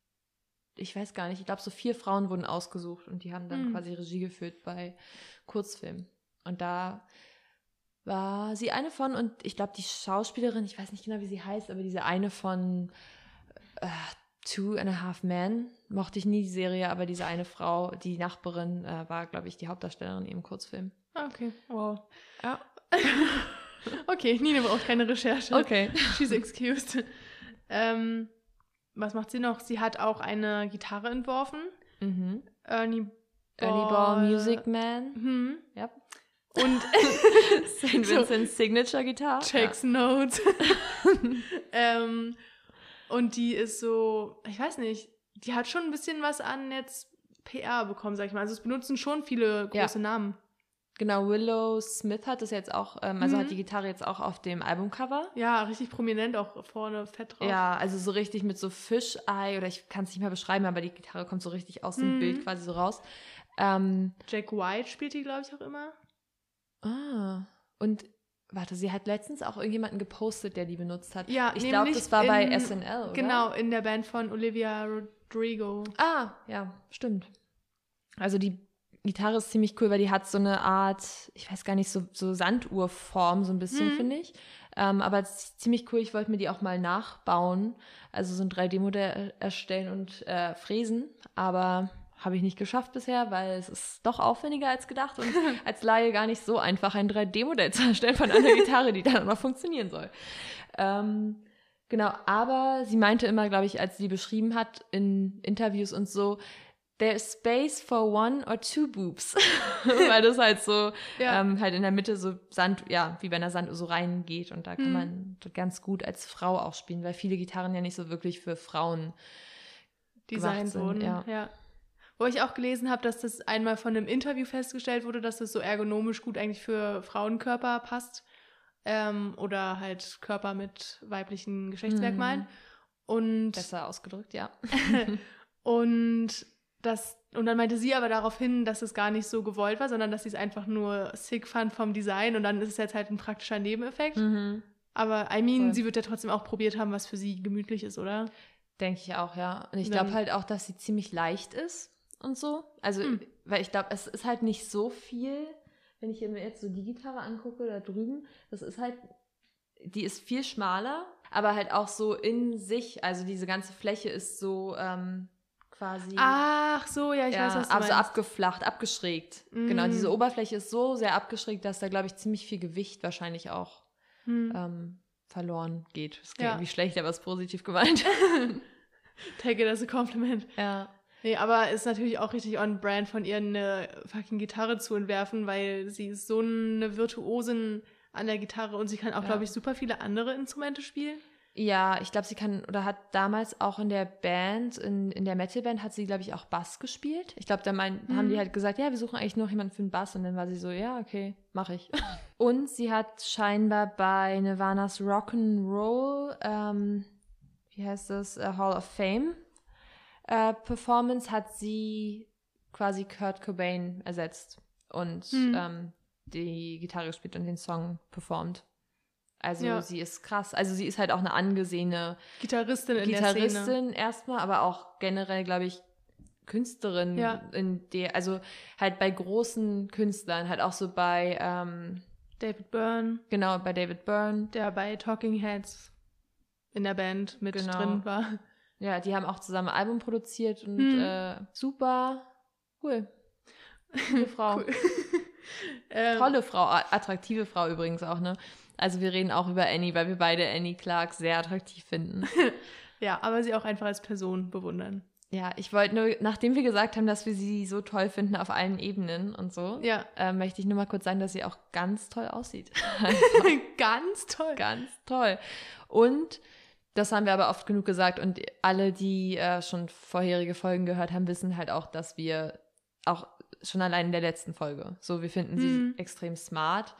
ich weiß gar nicht, ich glaube, so vier Frauen wurden ausgesucht und die haben dann Hm. quasi Regie geführt bei Kurzfilmen. Und da war sie eine von und ich glaube, die Schauspielerin, ich weiß nicht genau, wie sie heißt, aber diese eine von äh, Two and a Half Men, mochte ich nie die Serie, aber diese eine Frau, die Nachbarin, äh, war, glaube ich, die Hauptdarstellerin im Kurzfilm. Ah, Okay, wow. Ja. [LAUGHS] okay, Nina braucht keine Recherche. Okay. She's excused. ähm, was macht sie noch? Sie hat auch eine Gitarre entworfen. Mhm. Ernie Ernie Ball Music Man. Hm. Ja. Und [LAUGHS] [LAUGHS] St. Vincent's Signature Guitar. Checks Notes. ähm, und die ist so, ich weiß nicht, die hat schon ein bisschen was an jetzt PR bekommen, sag ich mal. Also es benutzen schon viele Ja. große Namen. Genau, Willow Smith hat das jetzt auch, ähm, also Mhm. hat die Gitarre jetzt auch auf dem Albumcover. Ja, richtig prominent auch vorne fett drauf. Ja, also so richtig mit so Fischei oder ich kann es nicht mehr beschreiben, aber die Gitarre kommt so richtig aus dem Mhm. Bild quasi so raus. Ähm, Jack White spielt die, glaube ich, auch immer. ah, und warte, sie hat letztens auch irgendjemanden gepostet, der die benutzt hat. Ja, ich glaube, das war bei in- SNL, oder? Genau, in der Band von Olivia Rodrigo. Ah, ja, stimmt. Also die Gitarre ist ziemlich cool, weil die hat so eine Art, ich weiß gar nicht, so, so Sanduhrform, so ein bisschen, Mhm. finde ich. Ähm, aber es ist ziemlich cool, ich wollte mir die auch mal nachbauen. Also so ein 3D-Modell erstellen und äh, fräsen. Aber habe ich nicht geschafft bisher, weil es ist doch aufwendiger als gedacht und [LAUGHS] als Laie gar nicht so einfach, ein 3D-Modell zu erstellen von einer [LAUGHS] Gitarre, die dann noch funktionieren soll. Ähm, genau, aber sie meinte immer, glaube ich, als sie beschrieben hat in Interviews und so, there's space for one or two boobs. [LAUGHS] [LAUGHS] Weil das halt so, Ja. ähm, halt in der Mitte so Sand, ja, wie bei einer Sanduhr so reingeht und da kann Mhm. man ganz gut als Frau auch spielen, weil viele Gitarren ja nicht so wirklich für Frauen designt wurden. ja. Ja. Wo ich auch gelesen habe, dass das einmal von einem Interview festgestellt wurde, dass das so ergonomisch gut eigentlich für Frauenkörper passt. Ähm, oder halt Körper mit weiblichen Geschlechtsmerkmalen. Mhm. Und, besser ausgedrückt, ja. [LAUGHS] und das, und dann meinte sie aber darauf hin, dass es gar nicht so gewollt war, sondern dass sie es einfach nur sick fand vom Design und dann ist es jetzt halt ein praktischer Nebeneffekt. Mhm. Aber I mean, Voll. sie wird ja trotzdem auch probiert haben, was für sie gemütlich ist, oder? Denke ich auch, ja. Und ich glaube halt auch, dass sie ziemlich leicht ist und so. Also, Hm. weil ich glaube, es ist halt nicht so viel, wenn ich mir jetzt so die Gitarre angucke da drüben, das ist halt, die ist viel schmaler, aber halt auch so in sich, also diese ganze Fläche ist so ähm, quasi. Ach so, ja, ich ja, weiß, was du also meinst. abgeflacht, abgeschrägt. Mhm. Genau, diese Oberfläche ist so sehr abgeschrägt, dass da, glaube ich, ziemlich viel Gewicht wahrscheinlich auch Hm. ähm, verloren geht. Das klingt Ja. irgendwie schlecht, aber ist positiv gemeint. [LAUGHS] Take it as a compliment. ja. Nee, aber ist natürlich auch richtig on brand von ihr eine fucking Gitarre zu entwerfen, weil sie ist so eine Virtuosin an der Gitarre und sie kann auch, Ja. glaube ich, super viele andere Instrumente spielen. Ja, ich glaube, sie kann oder hat damals auch in der Band, in, in der Metalband, hat sie, glaube ich, auch Bass gespielt. Ich glaube, da mein, haben die Mhm. halt gesagt, ja, wir suchen eigentlich noch jemanden für den Bass. Und dann war sie so, ja, okay, mache ich. [LAUGHS] Und sie hat scheinbar bei Nirvana's Rock'n'Roll, ähm, wie heißt das, äh, Hall of Fame äh, Performance, hat sie quasi Kurt Cobain ersetzt und Mhm. ähm, die Gitarre gespielt und den Song performt. Also Ja. sie ist krass. Also sie ist halt auch eine angesehene Gitarristin in der Szene. Gitarristin erstmal, aber auch generell, glaube ich, Künstlerin Ja. in der, also halt bei großen Künstlern, halt auch so bei, ähm, David Byrne, genau, bei David Byrne. der bei Talking Heads in der Band mit Genau. drin war. Ja, die haben auch zusammen ein Album produziert und Hm. äh, super cool. Coole [LAUGHS] Frau. Cool. [LAUGHS] ähm, Tolle Frau, attraktive Frau übrigens auch, ne? Also wir reden auch über Annie, weil wir beide Annie Clark sehr attraktiv finden. [LAUGHS] Ja, aber sie auch einfach als Person bewundern. Ja, ich wollte nur, nachdem wir gesagt haben, dass wir sie so toll finden auf allen Ebenen und so, Ja, äh, möchte ich nur mal kurz sagen, dass sie auch ganz toll aussieht. [LAUGHS] ganz toll. ganz toll. Und das haben wir aber oft genug gesagt und alle, die äh, schon vorherige Folgen gehört haben, wissen halt auch, dass wir auch schon allein in der letzten Folge, so wir finden sie Mhm. extrem smart.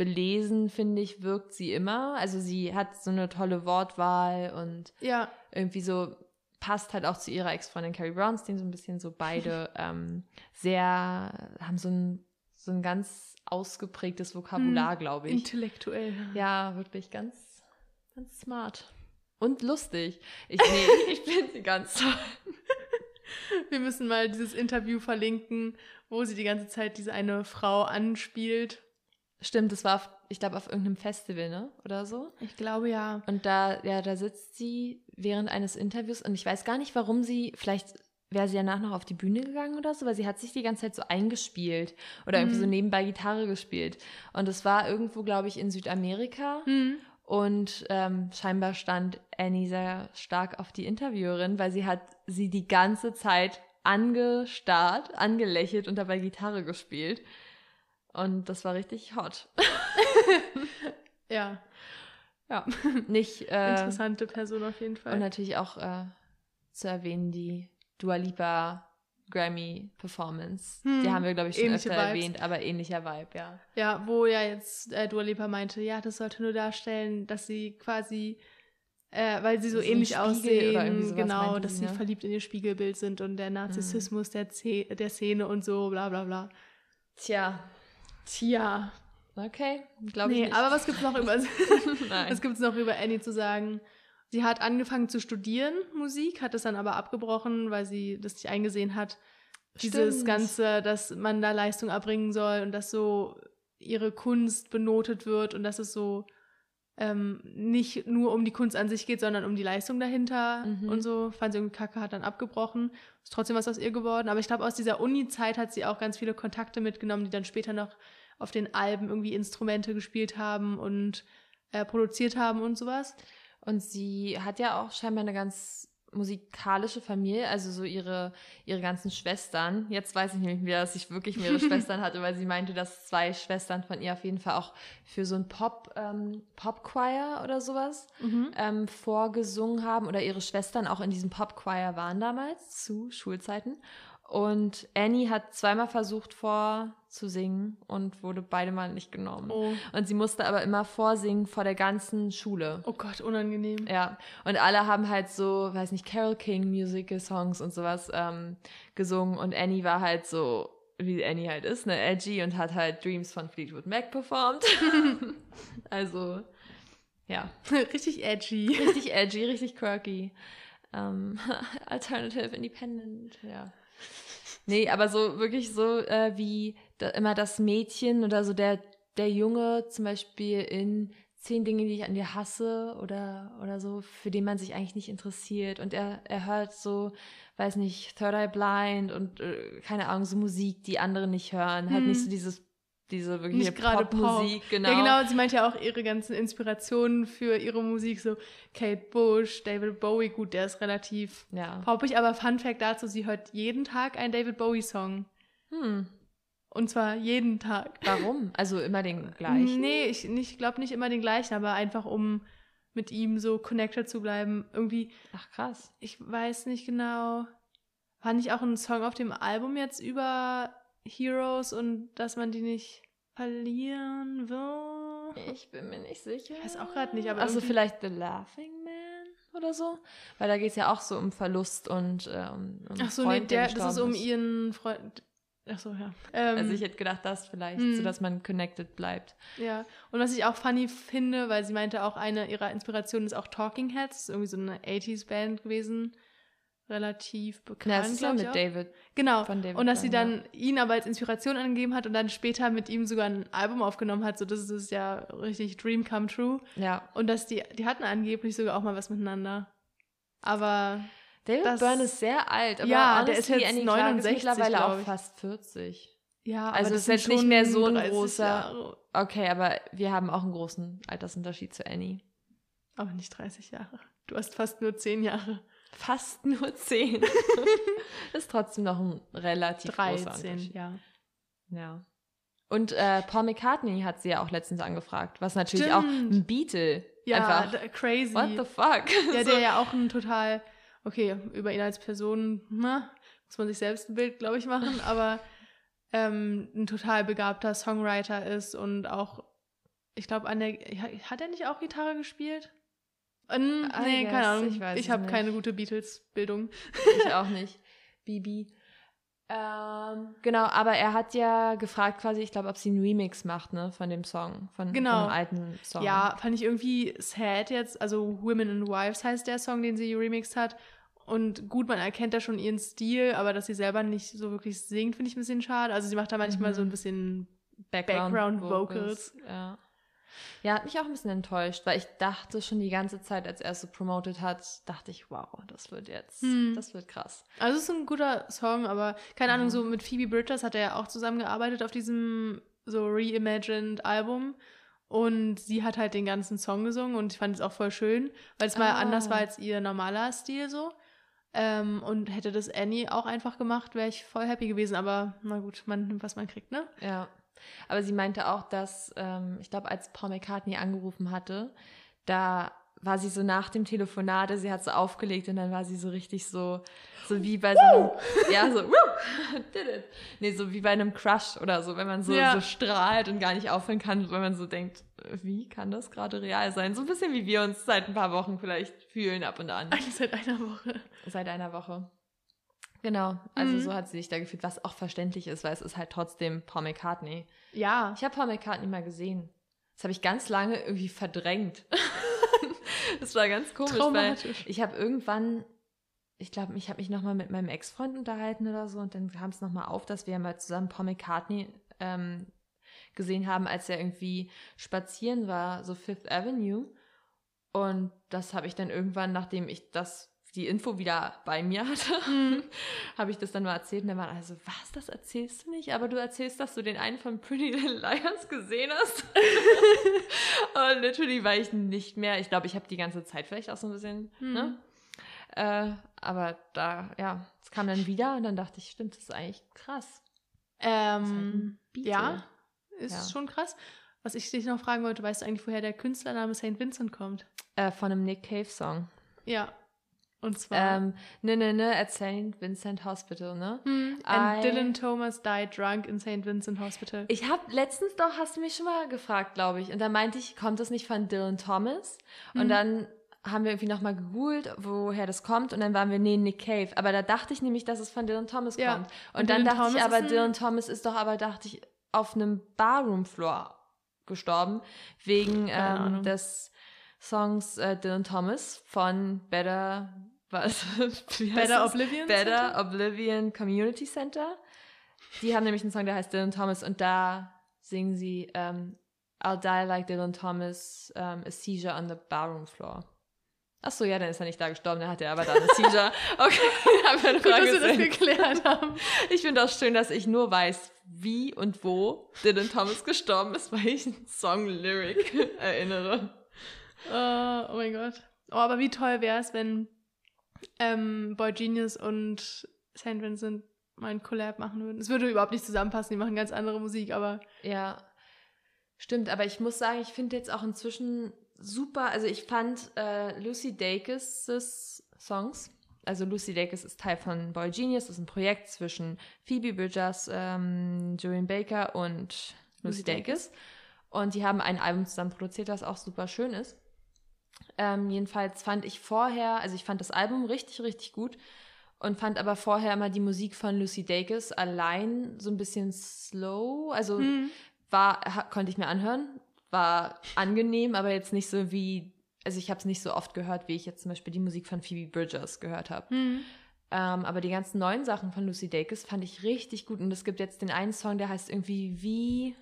Belesen, finde ich, wirkt sie immer. Also sie hat so eine tolle Wortwahl und Ja, irgendwie so passt halt auch zu ihrer Ex-Freundin Carrie Brownstein so ein bisschen so beide [LAUGHS] ähm, sehr, haben so ein, so ein ganz ausgeprägtes Vokabular, glaube ich. intellektuell. Ja, wirklich ganz, ganz smart. Und lustig. Ich, nee, [LAUGHS] ich finde sie ganz toll. Wir müssen mal dieses Interview verlinken, wo sie die ganze Zeit diese eine Frau anspielt. Stimmt, das war, auf, ich glaube, auf irgendeinem Festival, ne? Oder so. Ich glaube ja. Und da, ja, da sitzt sie während eines Interviews und ich weiß gar nicht, warum sie, vielleicht wäre sie danach noch auf die Bühne gegangen oder so, weil sie hat sich die ganze Zeit so eingespielt oder irgendwie so Mhm. nebenbei Gitarre gespielt. Und es war irgendwo, glaube ich, in Südamerika. Hm. Und ähm, scheinbar stand Annie sehr stark auf die Interviewerin, weil sie hat sie die ganze Zeit angestarrt, angelächelt und dabei Gitarre gespielt. Und das war richtig hot. Ja, Ja. [LAUGHS] Nicht äh, interessante Person auf jeden Fall. Und natürlich auch äh, zu erwähnen die Dua Lipa Grammy Performance. Hm, Die haben wir, glaube ich, schon öfter Vibes. erwähnt, aber ähnlicher Vibe, ja. Ja, wo ja jetzt äh, Dua Lipa meinte, ja, das sollte nur darstellen, dass sie quasi, äh, weil sie so So ähnlich aussehen, genau, dass sie, ne? Mhm. verliebt in ihr Spiegelbild sind und der Narzissmus der, Ze der Szene und so, bla bla bla. Tja, Tja. okay, glaube ich Nee, nicht. aber was gibt's noch über [LAUGHS] Nein. was gibt's noch über Annie zu sagen? Sie hat angefangen zu studieren Musik, hat es dann aber abgebrochen, weil sie das nicht eingesehen hat. Dieses Stimmt. Ganze, dass man da Leistung erbringen soll und dass so ihre Kunst benotet wird und dass es so ähm, nicht nur um die Kunst an sich geht, sondern um die Leistung dahinter Mhm. und so. Fand sie irgendwie kacke, hat dann abgebrochen. Ist trotzdem was aus ihr geworden. Aber ich glaube, aus dieser Uni-Zeit hat sie auch ganz viele Kontakte mitgenommen, die dann später noch auf den Alben irgendwie Instrumente gespielt haben und äh, produziert haben und sowas. Und sie hat ja auch scheinbar eine ganz musikalische Familie, also so ihre, ihre ganzen Schwestern. Jetzt weiß ich nämlich wieder, dass ich wirklich mehrere [LAUGHS] Schwestern hatte, weil sie meinte, dass zwei Schwestern von ihr auf jeden Fall auch für so ein Pop, ähm, Pop-Choir oder sowas ähm, vorgesungen haben oder ihre Schwestern auch in diesem Pop-Choir waren damals zu Schulzeiten. Und Annie hat zweimal versucht vorzusingen und wurde beide mal nicht genommen. Oh. Und sie musste aber immer vorsingen vor der ganzen Schule. oh Gott, unangenehm. Ja, und alle haben halt so, weiß nicht, Carol King Musical Songs und sowas ähm, gesungen und Annie war halt so, wie Annie halt ist, ne, edgy und hat halt Dreams von Fleetwood Mac performt. [LAUGHS] also, ja, [LAUGHS] Richtig edgy. richtig edgy, richtig quirky. Ähm, [LAUGHS] Alternative Independent, ja. Nee, aber so wirklich so äh, wie immer das Mädchen oder so der, der Junge zum Beispiel in zehn Dinge, die ich an dir hasse oder, oder so, für den man sich eigentlich nicht interessiert. Und er, er hört so, weiß nicht, Third Eye Blind und äh, keine Ahnung, so Musik, die andere nicht hören. Halt Hm. nicht so dieses, diese wirklich Nicht gerade Popmusik, Pop. genau. Ja, genau. Sie meint ja auch ihre ganzen Inspirationen für ihre Musik, so Kate Bush, David Bowie. Gut, der ist relativ Ja. poppig, aber Fun Fact dazu, sie hört jeden Tag einen David Bowie-Song. Hm. Und zwar jeden Tag. Warum? Also immer den gleichen? Nee, ich, ich glaube nicht immer den gleichen, aber einfach um mit ihm so connected zu bleiben. Irgendwie, Ach krass. ich weiß nicht genau. War nicht auch ein Song auf dem Album jetzt über Heroes und dass man die nicht verlieren will? Ich bin mir nicht sicher. Ich weiß auch grad nicht, aber Also vielleicht The Laughing Man oder so? Weil da geht es ja auch so um Verlust und äh, um, um Ach so, nee, Freund, der der, das ist um gestorben ihren Freund. Ach so, ja. Ähm, Also ich hätte gedacht, das vielleicht, Hm. so dass man connected bleibt. Ja, und was ich auch funny finde, weil sie meinte, auch eine ihrer Inspirationen ist auch Talking Heads, irgendwie so eine 80s-Band gewesen, relativ bekannt. Ja, das ist ja mit auch. David. Genau, von David und dass sie dann ihn aber als Inspiration angegeben hat und dann später mit ihm sogar ein Album aufgenommen hat, so das ist ja richtig Dream Come True. Ja. Und dass die, die hatten angeblich sogar auch mal was miteinander. Aber David Das- Byrne ist sehr alt, aber Ja, der ist jetzt Annie Clark 69, ist mittlerweile auch fast 40. ja, aber Also das ist jetzt nicht mehr so ein 30 großer- Jahre, Okay, aber wir haben auch einen großen Altersunterschied zu Annie. aber nicht 30 Jahre. Du hast fast nur 10 Jahre. Fast nur 10. [LAUGHS] ist trotzdem noch ein relativ großer 13, Unterschied. ja. Ja. Und äh, Paul McCartney hat sie ja auch letztens angefragt, was natürlich auch Stimmt. ein Beatle Ja, einfach. crazy. What the fuck? Ja, [LAUGHS] So. der ja auch ein total, okay, über ihn als Person, na, muss man sich selbst ein Bild, glaube ich, machen, [LAUGHS] aber ähm, ein total begabter Songwriter ist und auch, ich glaube, an der, hat er nicht auch Gitarre gespielt? Ähm, nee, guess, keine Ahnung. ich weiß Ich, habe keine gute Beatles-Bildung. ich auch nicht. [LAUGHS] Bibi. Ähm, genau, aber er hat ja gefragt quasi, ich glaube, ob sie einen Remix macht, ne, von dem Song, von, Genau. dem alten Song. Ja, fand ich irgendwie sad jetzt. Also Women and Wives heißt der Song, den sie remixed hat. Und gut, man erkennt da schon ihren Stil, aber dass sie selber nicht so wirklich singt, finde ich ein bisschen schade. Also sie macht da manchmal Mhm. so ein bisschen Background, Background Vocals. Ja. Ja, hat mich auch ein bisschen enttäuscht, weil ich dachte schon die ganze Zeit, als er es so promoted hat, dachte ich, wow, das wird jetzt, Hm. das wird krass. Also es ist ein guter Song, aber keine Ahnung, so mit Phoebe Bridgers hat er ja auch zusammengearbeitet auf diesem so reimagined Album. Und sie hat halt den ganzen Song gesungen und ich fand es auch voll schön, weil es mal Ah. anders war als ihr normaler Stil so. Ähm, und hätte das Annie auch einfach gemacht, wäre ich voll happy gewesen. Aber na gut, man nimmt, was man kriegt, ne? Ja. Aber sie meinte auch, dass, ähm, ich glaube, als Paul McCartney angerufen hatte, da war sie so nach dem Telefonat, sie hat so aufgelegt und dann war sie so richtig so, so wie bei so einem, ja, so, woo, [LAUGHS] did it. Nee, so wie bei einem Crush oder so, wenn man so, Ja. so strahlt und gar nicht aufhören kann, wenn man so denkt, äh, wie kann das gerade real sein? So ein bisschen wie wir uns seit ein paar Wochen vielleicht fühlen ab und an. Eigentlich seit einer Woche. Seit einer Woche. Genau, also Mhm. so hat sie sich da gefühlt, was auch verständlich ist, weil es ist halt trotzdem Paul McCartney. Ja. Ich habe Paul McCartney mal gesehen. Das habe ich ganz lange irgendwie verdrängt. [LAUGHS] das war ganz komisch, weil ich habe irgendwann, ich glaube, ich habe mich nochmal mit meinem Ex-Freund unterhalten oder so und dann kam es nochmal auf, dass wir mal zusammen Paul McCartney ähm, gesehen haben, als er irgendwie spazieren war, so Fifth Avenue. Und das habe ich dann irgendwann, nachdem ich das die Info wieder bei mir hatte, Mhm. [LAUGHS] habe ich das dann mal erzählt und dann waren alle so, was, das erzählst du nicht? Aber du erzählst, dass du den einen von Pretty Little Liars gesehen hast. [LAUGHS] und natürlich war ich nicht mehr, ich glaube, ich habe die ganze Zeit vielleicht auch so ein bisschen, Mhm. ne? Äh, aber da, ja, es kam dann wieder und dann dachte ich, stimmt, das ist eigentlich krass. Ähm, Beatle. ja, ist Ja. schon krass. Was ich dich noch fragen wollte, weißt du eigentlich, woher der Künstlername St. Vincent kommt? Äh, von einem Nick Cave Song. Ja. Und zwar. Ähm, ne, ne, ne, at St. Vincent Hospital, ne? hm, and I- Dylan Thomas died drunk in St. Vincent Hospital. Ich habe letztens doch, hast du mich schon mal gefragt, glaube ich. Und da meinte ich, kommt das nicht von Dylan Thomas? Und Mhm. dann haben wir irgendwie nochmal gegoogelt, woher das kommt. Und dann waren wir, nee, Nick Cave. Aber da dachte ich nämlich, dass es von Dylan Thomas Ja. kommt. Und, Und dann Dylan dachte Thomas ich aber, Dylan Thomas ist doch aber, dachte ich, auf einem Barroom-Floor gestorben. Wegen ähm, des Songs äh, Dylan Thomas von Better, was? [LAUGHS] Better? Oblivion? Better Center? Oblivion Community Center. Die haben nämlich einen Song, der heißt Dylan Thomas und da singen sie ähm, I'll die like Dylan Thomas, um, a seizure on the barroom floor. Ach so, ja, dann ist er nicht da gestorben, dann hat er aber da eine [LAUGHS] Seizure. Okay, [LAUGHS] haben wir eine Gut, dass wir das geklärt haben. Ich finde auch schön, dass ich nur weiß, wie und wo Dylan Thomas gestorben ist, weil ich einen Song-Lyric erinnere. Äh, oh mein Gott. Oh, aber wie toll wäre es, wenn ähm, Boy Genius und St. Vincent mal ein Collab machen würden. Es würde überhaupt nicht zusammenpassen, die machen ganz andere Musik, aber Ja, stimmt. Aber ich muss sagen, ich finde jetzt auch inzwischen super. Also ich fand äh, Lucy Dacus' Songs. Also Lucy Dacus ist Teil von Boy Genius. Das ist ein Projekt zwischen Phoebe Bridgers, ähm, Julian Baker und Lucy Lucy Dacus. Dacus. Und die haben ein Album zusammen produziert, das auch super schön ist. Ähm, jedenfalls fand ich vorher, also ich fand das Album richtig, richtig gut und fand aber vorher immer die Musik von Lucy Dacus allein so ein bisschen slow. Also hm, war, konnte ich mir anhören, war angenehm, aber jetzt nicht so wie, also ich habe es nicht so oft gehört, wie ich jetzt zum Beispiel die Musik von Phoebe Bridgers gehört habe. hm. Ähm, aber die ganzen neuen Sachen von Lucy Dacus fand ich richtig gut und es gibt jetzt den einen Song, der heißt irgendwie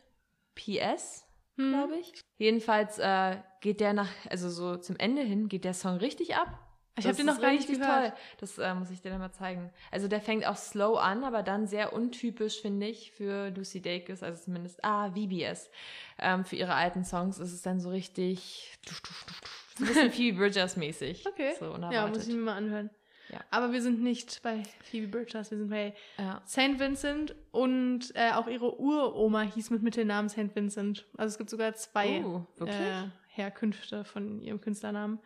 VPS, Hm. glaube ich. Jedenfalls äh, geht der nach, also so zum Ende hin, geht der Song richtig ab. Ich habe den noch gar nicht gehört. Toll. Das äh, muss ich dir dann mal zeigen. Also der fängt auch slow an, aber dann sehr untypisch, finde ich, für Lucy Dacus, also zumindest, ah, VBS. Ähm, für ihre alten Songs ist es dann so richtig, [LAUGHS] so ein bisschen Phoebe Bridgers mäßig. Okay. So Ja, muss ich mir mal anhören. Ja. Aber wir sind nicht bei Phoebe Bridgers, wir sind bei ja. St. Vincent und äh, auch ihre Uroma hieß mit Mittelnamen St. Vincent. Also es gibt sogar zwei Oh, äh, Herkünfte von ihrem Künstlernamen.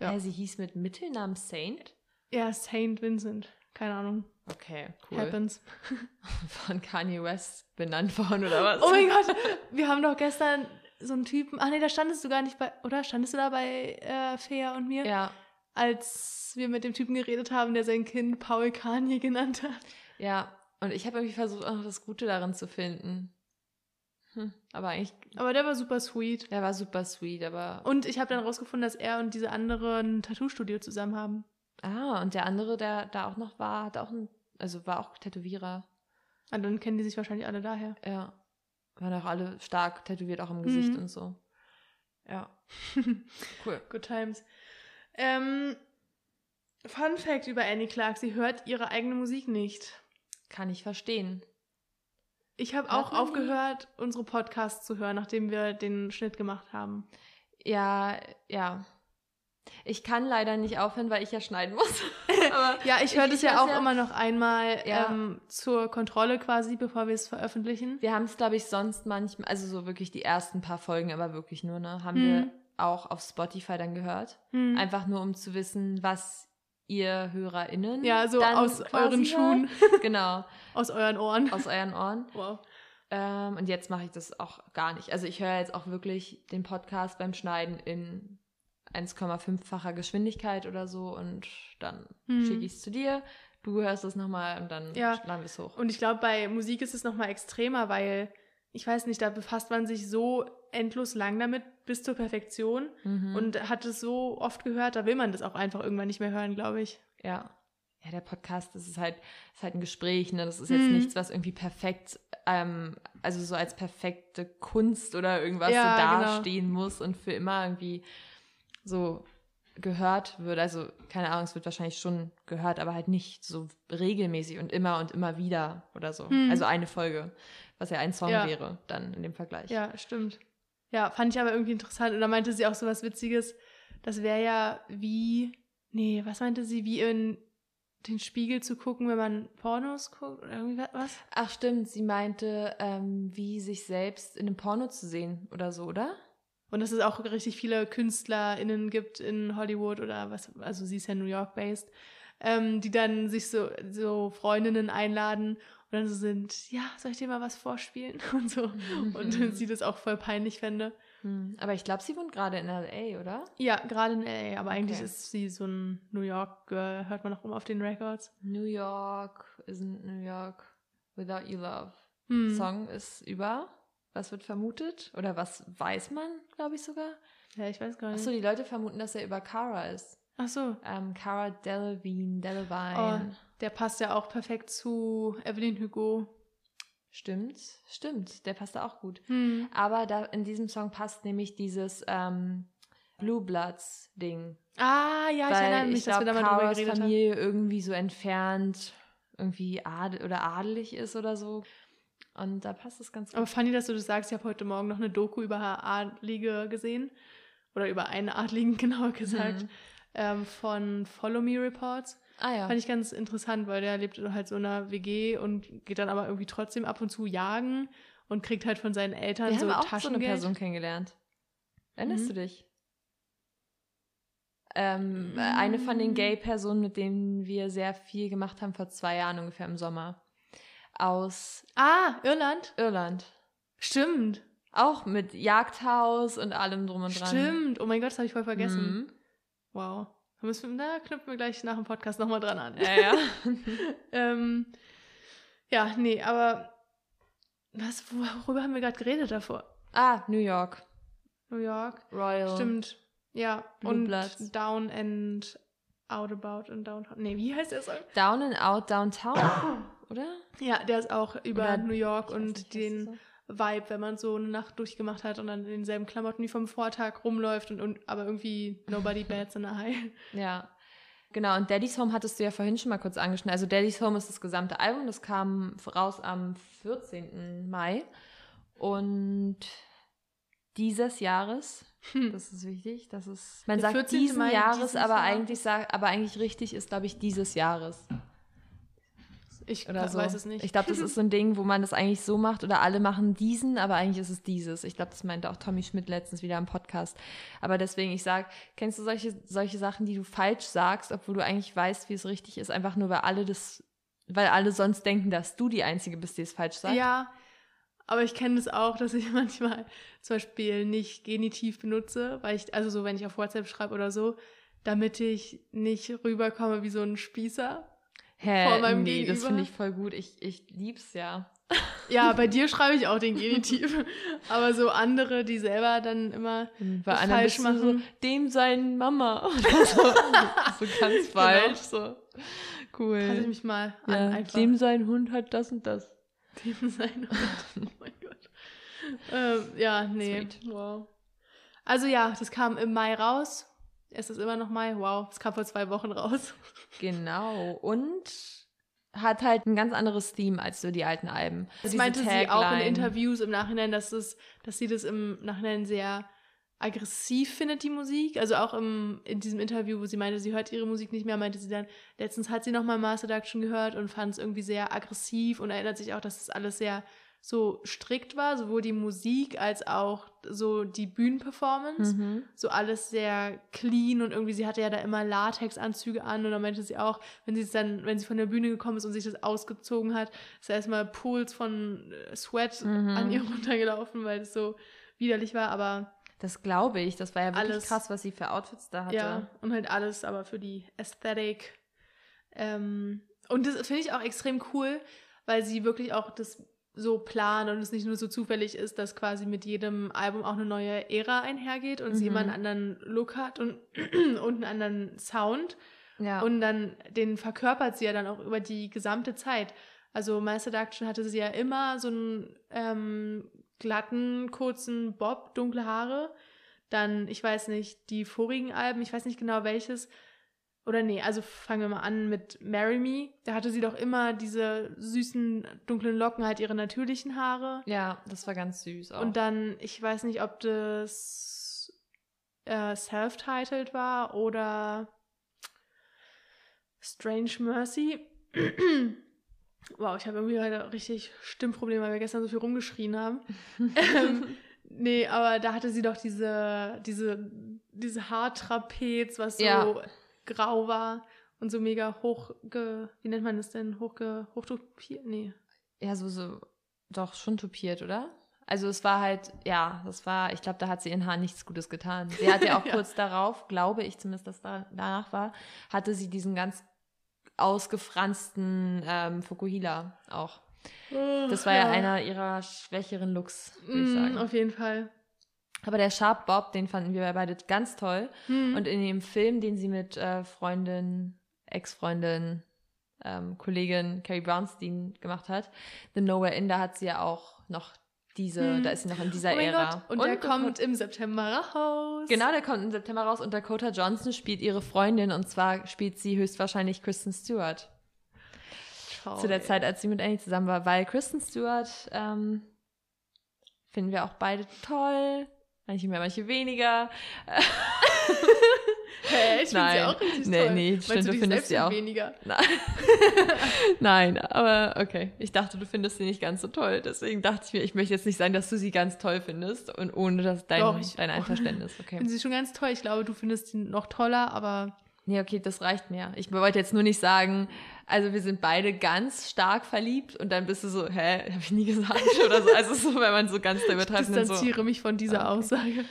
ja. Ja. sie hieß mit Mittelnamen Saint. Ja, St. Vincent. Keine Ahnung. Okay, cool. Happens. [LAUGHS] Von Kanye West benannt worden oder was? Oh mein Gott, wir haben doch gestern so einen Typen. Ach nee, da standest du gar nicht bei, oder? Standest du da bei äh, Fea und mir? Ja, Als wir mit dem Typen geredet haben, der sein Kind Paul Kanye genannt hat. ja. Und ich habe irgendwie versucht, auch noch das Gute darin zu finden. Hm, aber eigentlich, Aber der war super sweet. der war super sweet, aber Und ich habe dann rausgefunden, dass er und diese andere ein Tattoo-Studio zusammen haben. Ah, und der andere, der da auch noch war, hat auch ein, also war auch Tätowierer. Ah, dann kennen die sich wahrscheinlich alle daher. Ja. Waren auch alle stark tätowiert, auch im Gesicht Mhm. und so. Ja. [LAUGHS] Cool. Good times. Ähm, Fun Fact über Annie Clark: Sie hört ihre eigene Musik nicht. Kann ich verstehen. Ich habe auch die? aufgehört, unsere Podcasts zu hören, nachdem wir den Schnitt gemacht haben. Ja, ja. Ich kann leider nicht aufhören, weil ich ja schneiden muss. [LAUGHS] Aber Ja, ich höre das ich ja auch ja- immer noch einmal Ja. ähm, zur Kontrolle quasi, bevor wir es veröffentlichen. wir haben es, glaube ich, sonst manchmal, also so wirklich die ersten paar Folgen, aber wirklich nur, ne, haben Mhm. wir auch auf Spotify dann gehört. Hm. Einfach nur, um zu wissen, was ihr HörerInnen Ja, so aus euren hört. Schuhen, [LAUGHS] Genau, aus euren Ohren. aus euren Ohren. Wow. Ähm, und jetzt mache ich das auch gar nicht. Also ich höre jetzt auch wirklich den Podcast beim Schneiden in 1,5-facher Geschwindigkeit oder so und dann Mhm. schicke ich es zu dir. Du hörst es nochmal und dann Ja. laden wir es hoch. Und ich glaube, bei Musik ist es nochmal extremer, weil, ich weiß nicht, da befasst man sich so endlos lang damit bis zur Perfektion Mhm. und hat es so oft gehört, da will man das auch einfach irgendwann nicht mehr hören, glaube ich. Ja. Ja, der Podcast, das ist halt, ist halt ein Gespräch, ne? Das ist jetzt Mhm. nichts, was irgendwie perfekt, ähm, also so als perfekte Kunst oder irgendwas Ja, so genau. dastehen muss und für immer irgendwie so gehört wird. Also, keine Ahnung, es wird wahrscheinlich schon gehört, aber halt nicht so regelmäßig und immer und immer wieder oder so. Mhm. Also eine Folge, was ja ein Song Ja. wäre, dann in dem Vergleich. Ja, stimmt. Ja, fand ich aber irgendwie interessant. Und da meinte sie auch so was Witziges. Das wäre ja wie, nee, was meinte sie, wie in den Spiegel zu gucken, wenn man Pornos guckt oder irgendwie was? Ach stimmt, sie meinte, ähm, wie sich selbst in einem Porno zu sehen oder so, oder? Und dass es auch richtig viele KünstlerInnen gibt in Hollywood oder was, also sie ist ja New York-based, ähm, die dann sich so, so Freundinnen einladen und dann so sind, ja, soll ich dir mal was vorspielen? [LAUGHS] Und so. Und sie das auch voll peinlich fände. Hm, Aber ich glaube, sie wohnt gerade in LA, oder? Ja, gerade in LA, aber eigentlich Okay. ist sie so ein New York-Girl, hört man auch immer auf den Records. New York isn't New York without you love. Hm. Song ist über. Was wird vermutet? Oder was weiß man, glaube ich sogar? Ja, ich weiß gar nicht. Achso, die Leute vermuten, dass er über Cara ist. Ach so. Ähm, Cara Delevingne, Oh, Delevingne. Der passt ja auch perfekt zu Evelyn Hugo. Stimmt, stimmt. Der passt da auch gut. Hm. Aber da in diesem Song passt nämlich dieses ähm, Blue Bloods Ding. Ah, ja, ich erinnere weil mich, ich dass wir glaube, da mal drüber geredet haben. Familie irgendwie so entfernt irgendwie adel oder adelig ist oder so. Und da passt es ganz gut. Aber funny, dass du das sagst. Ich habe heute Morgen noch eine Doku über Adlige gesehen. Oder über einen Adligen, [LAUGHS] genauer gesagt. Mhm. Ähm, von Follow Me Reports. Ah ja. Fand ich ganz interessant, weil der lebt halt so in einer WG und geht dann aber irgendwie trotzdem ab und zu jagen und kriegt halt von seinen Eltern Wir so haben auch so eine Taschengeld. Person kennengelernt. Erinnerst Mhm. du dich? Ähm, äh, Eine von den Gay-Personen, mit denen wir sehr viel gemacht haben, vor zwei Jahren ungefähr im Sommer. Aus ah, Irland? Irland. Stimmt. Auch mit Jagdhaus und allem drum und dran. Stimmt. Oh mein Gott, das habe ich voll vergessen. Mhm. Wow. Da, müssen wir, da knüpfen wir gleich nach dem Podcast nochmal dran an. Ja, ja. [LAUGHS] ähm, ja, nee, aber was, worüber haben wir gerade geredet davor? ah, New York. New York. Royal. Stimmt. Ja. Blue und Bloods. Down and Out About and Downtown. Nee, wie heißt der Song? Down and Out Downtown, [COUGHS] oder? Ja, der ist auch über New York und den? Vibe, wenn man so eine Nacht durchgemacht hat und dann in denselben Klamotten wie vom Vortag rumläuft und, und aber irgendwie nobody [LAUGHS] bats in a high. Ja. Genau, und Daddy's Home hattest du ja vorhin schon mal kurz angeschnitten. Also Daddy's Home ist das gesamte Album, das kam raus am 14. Mai. Und dieses Jahres, Hm. das ist wichtig, das ist. Man Der sagt 14. diesen Mai Jahres, dieses aber Jahr. eigentlich aber eigentlich richtig ist, glaube ich, dieses Jahres. Ich Oder so. weiß es nicht. Ich glaube, das ist so ein [LAUGHS] Ding, wo man das eigentlich so macht oder alle machen diesen, aber eigentlich ist es dieses. Ich glaube, das meinte auch Tommy Schmidt letztens wieder im Podcast. Aber deswegen, ich sag, kennst du solche, solche Sachen, die du falsch sagst, obwohl du eigentlich weißt, wie es richtig ist, einfach nur, weil alle das, weil alle sonst denken, dass du die Einzige bist, die es falsch sagt? Ja, aber ich kenne das auch, dass ich [LAUGHS] manchmal zum Beispiel nicht Genitiv benutze, weil ich, also so, wenn ich auf WhatsApp schreibe oder so, damit ich nicht rüberkomme wie so ein Spießer. Hä, vor meinem nee, das Gegenüber. finde ich voll gut. Ich, ich lieb's ja. [LAUGHS] Ja, bei dir schreibe ich auch den Genitiv. [LAUGHS] Aber so andere, die selber dann immer Bei anderen falsch du so, machen. dem sein Mama. [LAUGHS] Oder so, so ganz falsch. So. Passe ich Cool. mich mal an. Ja, einfach. dem sein Hund hat das und das. Dem sein Hund. Oh mein Gott. Ähm, ja, nee. Sweet. Wow. Also ja, das kam im Mai raus. Es ist immer noch Mai. Wow, es kam vor zwei Wochen raus. Genau. Und hat halt ein ganz anderes Theme als so die alten Alben. Das Diese meinte sie auch in Tagline. Interviews im Nachhinein, dass, es, dass sie das im Nachhinein sehr aggressiv findet, die Musik. Also auch im, in diesem Interview, wo sie meinte, sie hört ihre Musik nicht mehr, meinte sie dann, letztens hat sie nochmal Mass Seduction gehört und fand es irgendwie sehr aggressiv und erinnert sich auch, dass das alles sehr so strikt war, sowohl die Musik als auch so die Bühnenperformance. Mhm. So alles sehr clean und irgendwie, sie hatte ja da immer Latexanzüge an und dann meinte sie auch, wenn sie es dann, wenn sie von der Bühne gekommen ist und sich das ausgezogen hat, ist erstmal Pools von äh, Sweat Mhm. an ihr [LAUGHS] runtergelaufen, weil es so widerlich war, aber Das glaube ich. Das war ja wirklich Alles. krass, was sie für Outfits da hatte. ja, und halt alles aber für die Ästhetik. Ähm, und das finde ich auch extrem cool, weil sie wirklich auch das so plant und es nicht nur so zufällig ist, dass quasi mit jedem Album auch eine neue Ära einhergeht und sie Mhm. immer einen anderen Look hat und, [CLEARS THROAT] und einen anderen Sound. Ja. Und dann den verkörpert sie ja dann auch über die gesamte Zeit. Also My Seduction hatte sie ja immer so einen ähm, glatten, kurzen Bob, dunkle Haare. Dann, ich weiß nicht, die vorigen Alben, ich weiß nicht genau welches. Oder nee, also fangen wir mal an mit Marry Me. Da hatte sie doch immer diese süßen, dunklen Locken, halt ihre natürlichen Haare. ja, das war ganz süß auch. Und dann, ich weiß nicht, ob das äh, self-titled war oder Strange Mercy. wow, ich habe irgendwie heute richtig Stimmprobleme, weil wir gestern so viel rumgeschrien haben. ähm, [LAUGHS] nee, aber da hatte sie doch diese, diese, diese Haartrapez, was so Ja. Grau war und so mega hochge... Wie nennt man das denn? Hochge... Hochtopiert? Nee. ja, so, so, doch schon tupiert, oder? Also es war halt, ja, das war, ich glaube, da hat sie ihren Haaren nichts Gutes getan. Sie hatte [LAUGHS] auch Ja. kurz darauf, glaube ich zumindest, dass da, danach war, hatte sie diesen ganz ausgefransten ähm, Fukuhila auch. Das war ja, einer ihrer schwächeren Looks, würde ich Mm, sagen. auf jeden Fall. Aber der Sharp Bob, den fanden wir beide ganz toll. Hm. Und in dem Film, den sie mit äh, Freundin, Ex-Freundin, ähm, Kollegin Carrie Brownstein gemacht hat, The Nowhere In, da hat sie ja auch noch diese, Hm. da ist sie noch in dieser oh Ära. Gott. Und, der Dakota- kommt im September raus. Genau, der kommt im September raus und Dakota Johnson spielt ihre Freundin und zwar spielt sie höchstwahrscheinlich Kristen Stewart. Toll. Zu der Zeit, als sie mit Annie zusammen war, weil Kristen Stewart ähm, finden wir auch beide toll. Manche mehr, manche weniger. [LAUGHS] Hä, ich finde sie Nein. auch richtig Nee, toll. nee, stimmt, du, du findest sie auch. weniger? Nein. [LAUGHS] Nein, aber okay. Ich dachte, du findest sie nicht ganz so toll. Deswegen dachte ich mir, ich möchte jetzt nicht sagen, dass du sie ganz toll findest und ohne das dein, Doch, ich- dein Einverständnis. Ich Okay. finde sie schon ganz toll. Ich glaube, du findest sie noch toller, aber Nee, okay, das reicht mir. Ich wollte jetzt nur nicht sagen, also wir sind beide ganz stark verliebt und dann bist du so, hä, habe ich nie gesagt [LAUGHS] oder so. Also so, wenn man so ganz da ich übertreibt. und dann so, distanziere mich von dieser Ah, okay. Aussage.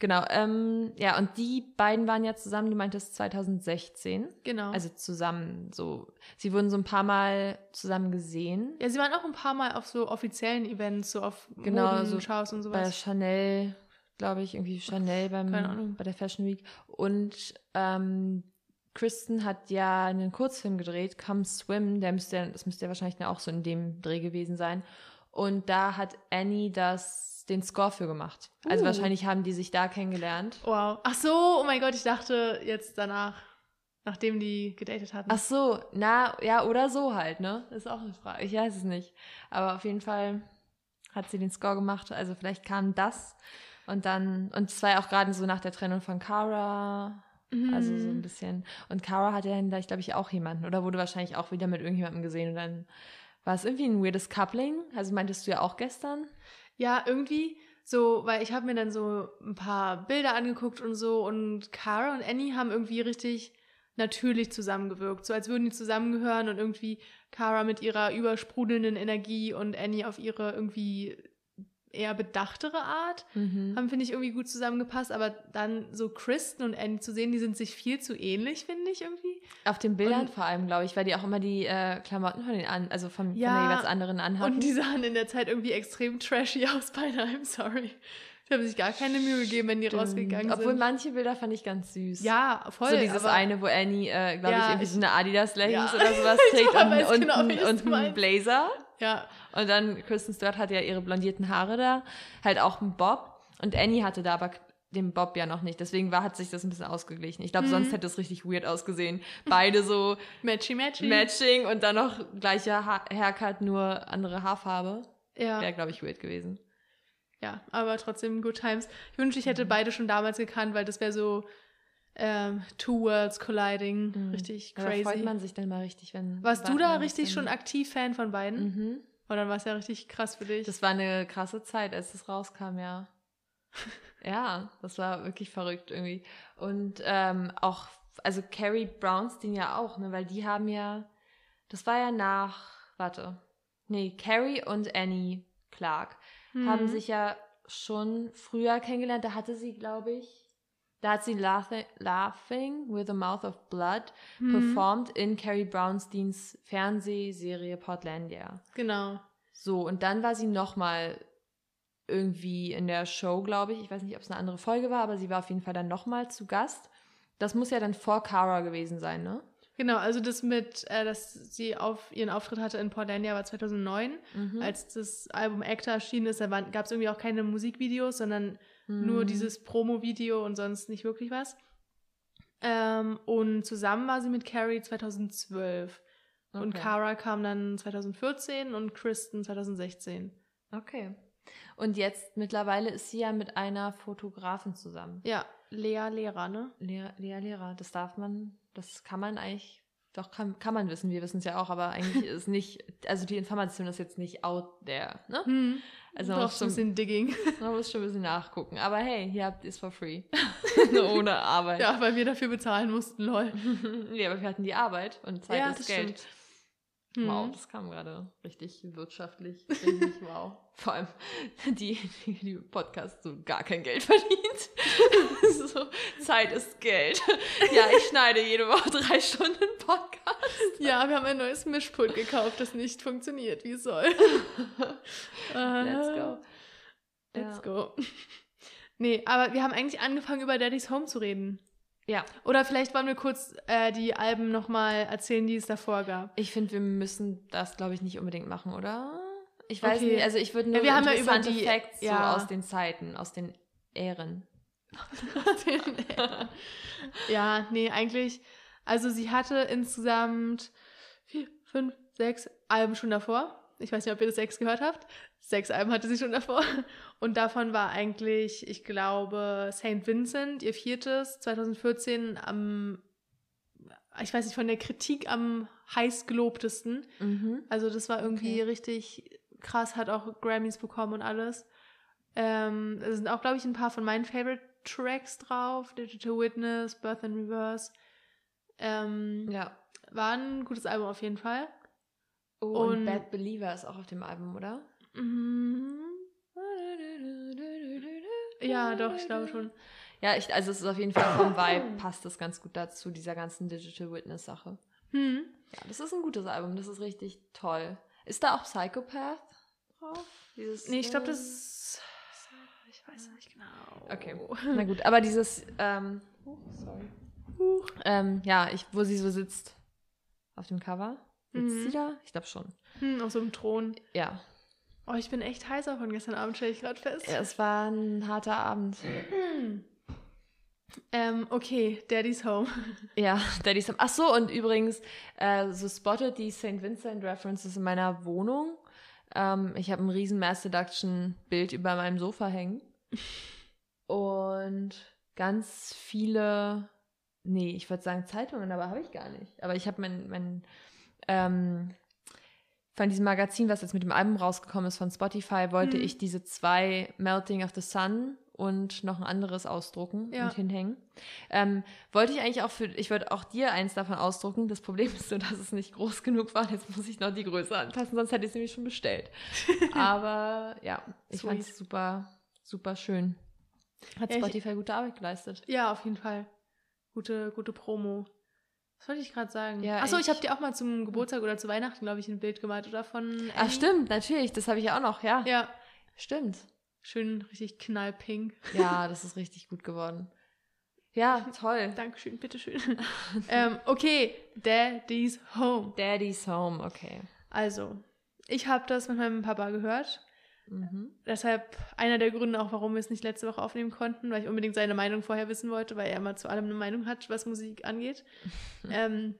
Genau, ähm, ja, und die beiden waren ja zusammen, du meintest 2016. Genau. Also zusammen, so. Sie wurden so ein paar Mal zusammen gesehen. ja, sie waren auch ein paar Mal auf so offiziellen Events, so auf Genau, so Modenshows und Bei sowas. Chanel, glaube ich, irgendwie Chanel beim, bei der Fashion Week. Und ähm, Kristen hat ja einen Kurzfilm gedreht, Come Swim, der müsste, das müsste ja wahrscheinlich auch so in dem Dreh gewesen sein. Und da hat Annie das, den Score für gemacht. Also Uh. wahrscheinlich haben die sich da kennengelernt. Wow. Ach so, oh mein Gott, ich dachte jetzt danach, nachdem die gedatet hatten. Ach so, na, ja, oder so halt, ne? Ist auch eine Frage. Ich weiß es nicht. Aber auf jeden Fall hat sie den Score gemacht. Also vielleicht kam das. Und dann, und es war ja auch gerade so nach der Trennung von Cara. Also so ein Mhm. bisschen. Und Cara hatte dann gleich, glaube ich, auch jemanden. Oder wurde wahrscheinlich auch wieder mit irgendjemandem gesehen. Und dann war es irgendwie ein weirdes Coupling. Also meintest du ja auch gestern. Ja, irgendwie so, weil ich habe mir dann so ein paar Bilder angeguckt und so und Cara und Annie haben irgendwie richtig natürlich zusammengewirkt, so als würden die zusammengehören und irgendwie Cara mit ihrer übersprudelnden Energie und Annie auf ihre irgendwie eher bedachtere Art. Mhm. Haben, finde ich, irgendwie gut zusammengepasst. Aber dann so Kristen und Annie zu sehen, die sind sich viel zu ähnlich, finde ich irgendwie. Auf den Bildern Und- vor allem, glaube ich, weil die auch immer die äh, Klamotten von den an, also von, von Ja, den jeweils anderen anhatten. Und die sahen in der Zeit irgendwie extrem trashy [LAUGHS] aus beinahe. I'm sorry. Die haben sich gar keine Mühe gegeben, wenn die Stimmt. rausgegangen Obwohl sind. manche Bilder fand ich ganz süß. Ja, voll. so dieses eine, wo Annie, äh, glaube ich, Ja, irgendwie ich- so eine Adidas Leggings Ja. oder [LAUGHS] sowas trägt und, genau, und, und einen. Blazer. Ja, Und dann Kristen Stewart hatte ja ihre blondierten Haare da, halt auch einen Bob. Und Annie hatte da aber den Bob ja noch nicht. Deswegen war, hat sich das ein bisschen ausgeglichen. Ich glaube, Mhm. sonst hätte es richtig weird ausgesehen. Beide so [LAUGHS] matchy matchy. Matching und dann noch gleicher ha Haircut, nur andere Haarfarbe. Ja. Wäre, glaube ich, weird gewesen. Ja, aber trotzdem Good Times. Ich wünschte, ich Mhm. hätte beide schon damals gekannt, weil das wäre so ähm, Two Worlds colliding. Mhm. Richtig Ja, Da crazy. freut man sich dann mal richtig, wenn. Warst du da richtig schon aktiv Fan von beiden? Mhm. Und dann war es ja richtig krass für dich. Das war eine krasse Zeit, als das rauskam, ja. [LAUGHS] ja, das war wirklich verrückt irgendwie. Und ähm, auch, also Carrie Brownstein ja auch, ne, weil die haben ja, das war ja nach, warte, nee, Carrie und Annie Clark Mhm. haben sich ja schon früher kennengelernt. Da hatte sie, glaube ich, da hat sie Laughing, Laughing with a Mouth of Blood Mhm. performt in Carrie Brownsteins Fernsehserie Portlandia. Genau. So, und dann war sie nochmal irgendwie in der Show, glaube ich. Ich weiß nicht, ob es eine andere Folge war, aber sie war auf jeden Fall dann nochmal zu Gast. Das muss ja dann vor Cara gewesen sein, ne? Genau, also das mit, äh, dass sie auf ihren Auftritt hatte in Portlandia war 2009. Mhm. Als das Album Actor erschienen ist, da gab es irgendwie auch keine Musikvideos, sondern nur Mhm. dieses Promo-Video und sonst nicht wirklich was. Ähm, und zusammen war sie mit Carrie 2012. Und Okay. Cara kam dann 2014 und Kristen 2016. Okay. Und jetzt mittlerweile ist sie ja mit einer Fotografin zusammen. Ja, Lea Lehrer, ne? Lea, Lea Lehrer, das darf man, das kann man eigentlich, doch kann, kann man wissen, wir wissen es ja auch, aber eigentlich [LAUGHS] ist nicht, also die Information ist jetzt nicht out there, ne? Hm. Also Doch, man muss, ein schon, bisschen Digging. [LAUGHS] man muss schon ein bisschen nachgucken. Aber hey, hier habt ihr es for free. [LAUGHS] Ohne Arbeit. ja, weil wir dafür bezahlen mussten, lol. [LAUGHS] nee, aber wir hatten die Arbeit und Zeit ja, ist das Geld. stimmt. Wow, das kam gerade richtig wirtschaftlich. Richtig wow. [LAUGHS] Vor allem [LAUGHS] die, die, die Podcast so gar kein Geld verdient. [LAUGHS] so, Zeit ist Geld. Ja, ich schneide jede Woche drei Stunden Podcast. Ja, wir haben ein neues Mischpult gekauft, das nicht funktioniert, wie es soll. Let's go. Let's Ja. go. Nee, aber wir haben eigentlich angefangen, über Daddy's Home zu reden. Ja, Oder vielleicht wollen wir kurz äh, die Alben nochmal erzählen, die es davor gab. ich finde, wir müssen das, glaube ich, nicht unbedingt machen, oder? Ich weiß Okay. nicht, also ich würde nur Ja, wir haben ja über die- Facts ja. so aus den Zeiten, aus den Ähren. [LAUGHS] ja, nee, eigentlich. Also sie hatte insgesamt vier, fünf, sechs Alben schon davor. Ich weiß nicht, ob ihr das sechs gehört habt. Sechs Alben hatte sie schon davor. Und davon war eigentlich, ich glaube, St. Vincent, ihr viertes, 2014 am, ich weiß nicht, von der Kritik am heiß gelobtesten. Mhm. Also das war irgendwie Okay. richtig krass, hat auch Grammys bekommen und alles. Ähm, es sind auch, glaube ich, ein paar von meinen Favorite Tracks drauf. Digital Witness, Birth and Reverse. Ähm, Ja. War ein gutes Album auf jeden Fall. Oh, und, Und- Bad Believer ist auch auf dem Album, oder? Mhm. Ja, doch, ich glaube schon. Ja, ich, also es ist auf jeden Fall vom Vibe, passt das ganz gut dazu, dieser ganzen Digital Witness-Sache. Hm. Ja, das ist ein gutes Album, das ist richtig toll. Ist da auch Psychopath drauf? Dieses, Nee, ich glaube, das ist. Ich weiß nicht genau. Okay. Na gut, aber dieses, ähm, oh, sorry. Ähm, ja, ich, wo sie so sitzt auf dem Cover. Sitzt Mhm. sie da? Ich glaube schon. Hm, auf so einem Thron. Ja. Oh, ich bin echt heißer von gestern Abend, stelle ich gerade fest. ja. Es war ein harter Abend. Ähm, okay, Daddy's Home. [LAUGHS] Ja, Daddy's Home. Ach so, und übrigens, äh, so spottet die St. Vincent References in meiner Wohnung. Ähm, ich habe ein riesen Mass Seduction Bild über meinem Sofa hängen. Und ganz viele, nee, ich würde sagen Zeitungen, aber habe ich gar nicht. Aber ich habe mein, mein ähm, von diesem Magazin, was jetzt mit dem Album rausgekommen ist von Spotify, wollte Mhm. ich diese zwei Melting of the Sun und noch ein anderes ausdrucken Ja. und hinhängen. Ähm, wollte ich eigentlich auch für, ich wollte auch dir eins davon ausdrucken. Das Problem ist nur, dass es nicht groß genug war. Jetzt muss ich noch die Größe anpassen, sonst hätte ich es nämlich schon bestellt. [LAUGHS] Aber ja, ich fand es super, super schön. Hat Ja, ich- Spotify gute Arbeit geleistet. Ja, auf jeden Fall. Gute, gute Promo. Was wollte ich gerade sagen? Ja, Achso, ich ich- habe dir auch mal zum Geburtstag oder zu Weihnachten, glaube ich, ein Bild gemalt, oder? Von Ach, stimmt, natürlich. Das habe ich ja auch noch, ja. Ja, Stimmt. schön richtig knallpink. Ja, das ist richtig gut geworden. Ja, [LAUGHS] toll. Dankeschön, bitteschön. [LAUGHS] ähm, okay, Daddy's Home. Daddy's Home, okay. Also, ich habe das mit meinem Papa gehört. Mhm. Deshalb einer der Gründe auch, warum wir es nicht letzte Woche aufnehmen konnten, weil ich unbedingt seine Meinung vorher wissen wollte, weil er immer zu allem eine Meinung hat, was Musik angeht. [LAUGHS] ähm,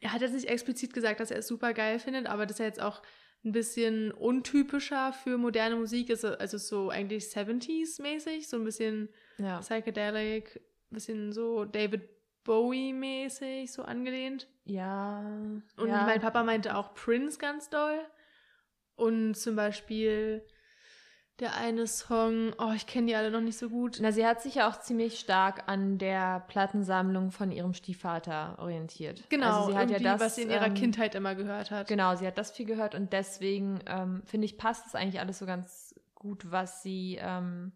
er hat jetzt nicht explizit gesagt, dass er es super geil findet, aber dass er jetzt auch ein bisschen untypischer für moderne Musik ist, also so eigentlich 70s-mäßig, so ein bisschen Ja. psychedelic, bisschen so David Bowie-mäßig, so angelehnt. Ja. Und ja. mein Papa meinte auch Prince ganz doll. Und zum Beispiel der eine Song, oh, ich kenne die alle noch nicht so gut. Na, sie hat sich ja auch ziemlich stark an der Plattensammlung von ihrem Stiefvater orientiert. Genau, also sie hat ja das, was sie in ihrer ähm, Kindheit immer gehört hat. Genau, sie hat das viel gehört und deswegen ähm, finde ich, passt es eigentlich alles so ganz gut, was sie ähm,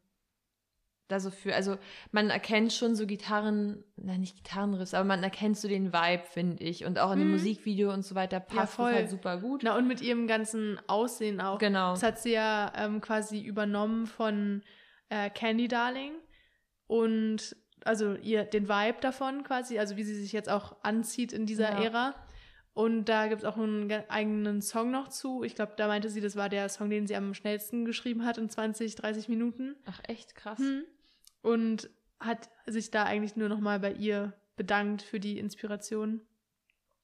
da so für. Also man erkennt schon so Gitarren, na nicht Gitarrenriffs, aber man erkennt so den Vibe, finde ich. Und auch in dem Mhm. Musikvideo und so weiter passt es voll. halt super gut. Na, und mit ihrem ganzen Aussehen auch. Genau. Das hat sie ja ähm, quasi übernommen von äh, Candy Darling. Und also ihr den Vibe davon quasi, also wie sie sich jetzt auch anzieht in dieser Ja. Ära. Und da gibt es auch einen ge- eigenen Song noch zu. Ich glaube, da meinte sie, das war der Song, den sie am schnellsten geschrieben hat in 20, 30 Minuten. Ach, echt krass. Hm. Und hat sich da eigentlich nur nochmal bei ihr bedankt für die Inspiration.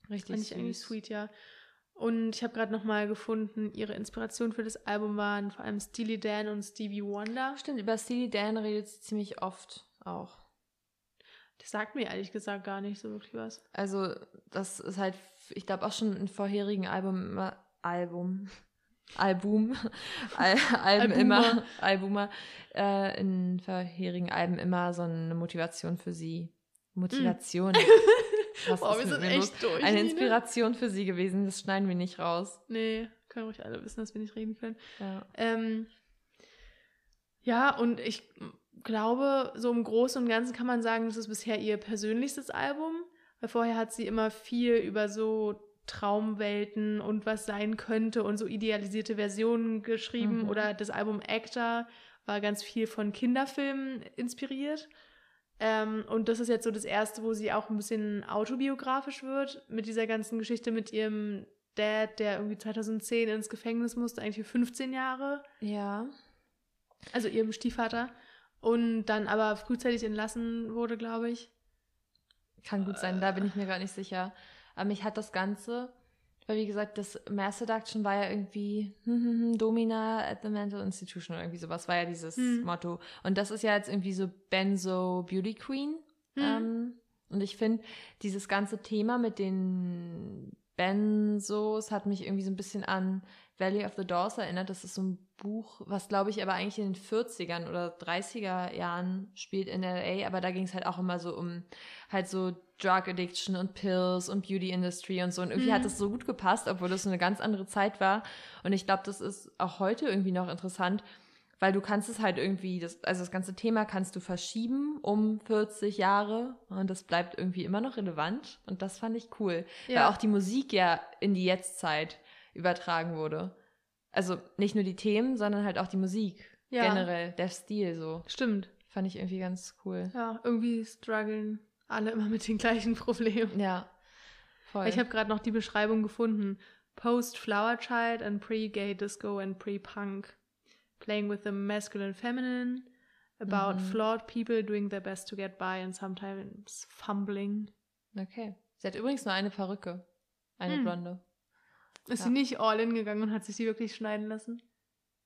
Richtig Fand ich eigentlich süß. sweet, ja. Und ich habe gerade nochmal gefunden, ihre Inspiration für das Album waren vor allem Steely Dan und Stevie Wonder. Stimmt, über Steely Dan redet sie ziemlich oft auch. Das sagt mir ehrlich gesagt gar nicht so wirklich was. Also, das ist halt, ich glaube auch schon in vorherigen Album, Album, Album, [LAUGHS] Al Alben immer, Albumer, äh, in vorherigen Alben immer so eine Motivation für sie. Motivation. [LAUGHS] Was Boah, ist wir sind echt durch. Eine. Inspiration für sie gewesen, das schneiden wir nicht raus. Nee, können ruhig alle wissen, dass wir nicht reden können. Ja. Ähm, ja, und ich glaube, so im Großen und Ganzen kann man sagen, das ist bisher ihr persönlichstes Album. Weil vorher hat sie immer viel über so Traumwelten und was sein könnte und so idealisierte Versionen geschrieben. Mhm. Oder das Album Actor war ganz viel von Kinderfilmen inspiriert. Ähm, und das ist jetzt so das erste, wo sie auch ein bisschen autobiografisch wird, mit dieser ganzen Geschichte mit ihrem Dad, der irgendwie 2010 ins Gefängnis musste, eigentlich für 15 Jahre Ja. also ihrem Stiefvater, und dann aber frühzeitig entlassen wurde, glaube ich. Kann gut sein, da bin ich mir gar nicht sicher. Aber mich hat das Ganze, weil wie gesagt, das Mass Seduction war ja irgendwie hm, hm, hm, Domina at the Mental Institution oder irgendwie sowas, war ja dieses Hm. Motto. Und das ist ja jetzt irgendwie so Benzo Beauty Queen. Hm. Ähm, und ich finde, dieses ganze Thema mit den Benzos hat mich irgendwie so ein bisschen an Valley of the Dolls erinnert. Das ist so ein Buch, was glaube ich aber eigentlich in den 40ern oder 30er Jahren spielt in LA, aber da ging es halt auch immer so um halt so Drug Addiction und Pills und Beauty Industry und so. Und irgendwie Mhm. hat das so gut gepasst, obwohl das eine ganz andere Zeit war. Und ich glaube, das ist auch heute irgendwie noch interessant, weil du kannst es halt irgendwie, das, also das ganze Thema kannst du verschieben um 40 Jahre und das bleibt irgendwie immer noch relevant. Und das fand ich cool. Weil auch die Musik ja in die Jetztzeit übertragen wurde. Also nicht nur die Themen, sondern halt auch die Musik. Ja. Generell, der Stil so. Stimmt. Fand ich irgendwie ganz cool. Ja, irgendwie strugglen alle immer mit den gleichen Problemen. Ja. Voll. Ich habe gerade noch die Beschreibung gefunden. Post-Flower Child and Pre-Gay Disco and Pre-Punk. Playing with the masculine feminine. About Mhm. flawed people doing their best to get by and sometimes fumbling. okay. Sie hat übrigens nur eine Perücke. Eine Hm. blonde. Ist Ja. sie nicht all in gegangen und hat sich die wirklich schneiden lassen?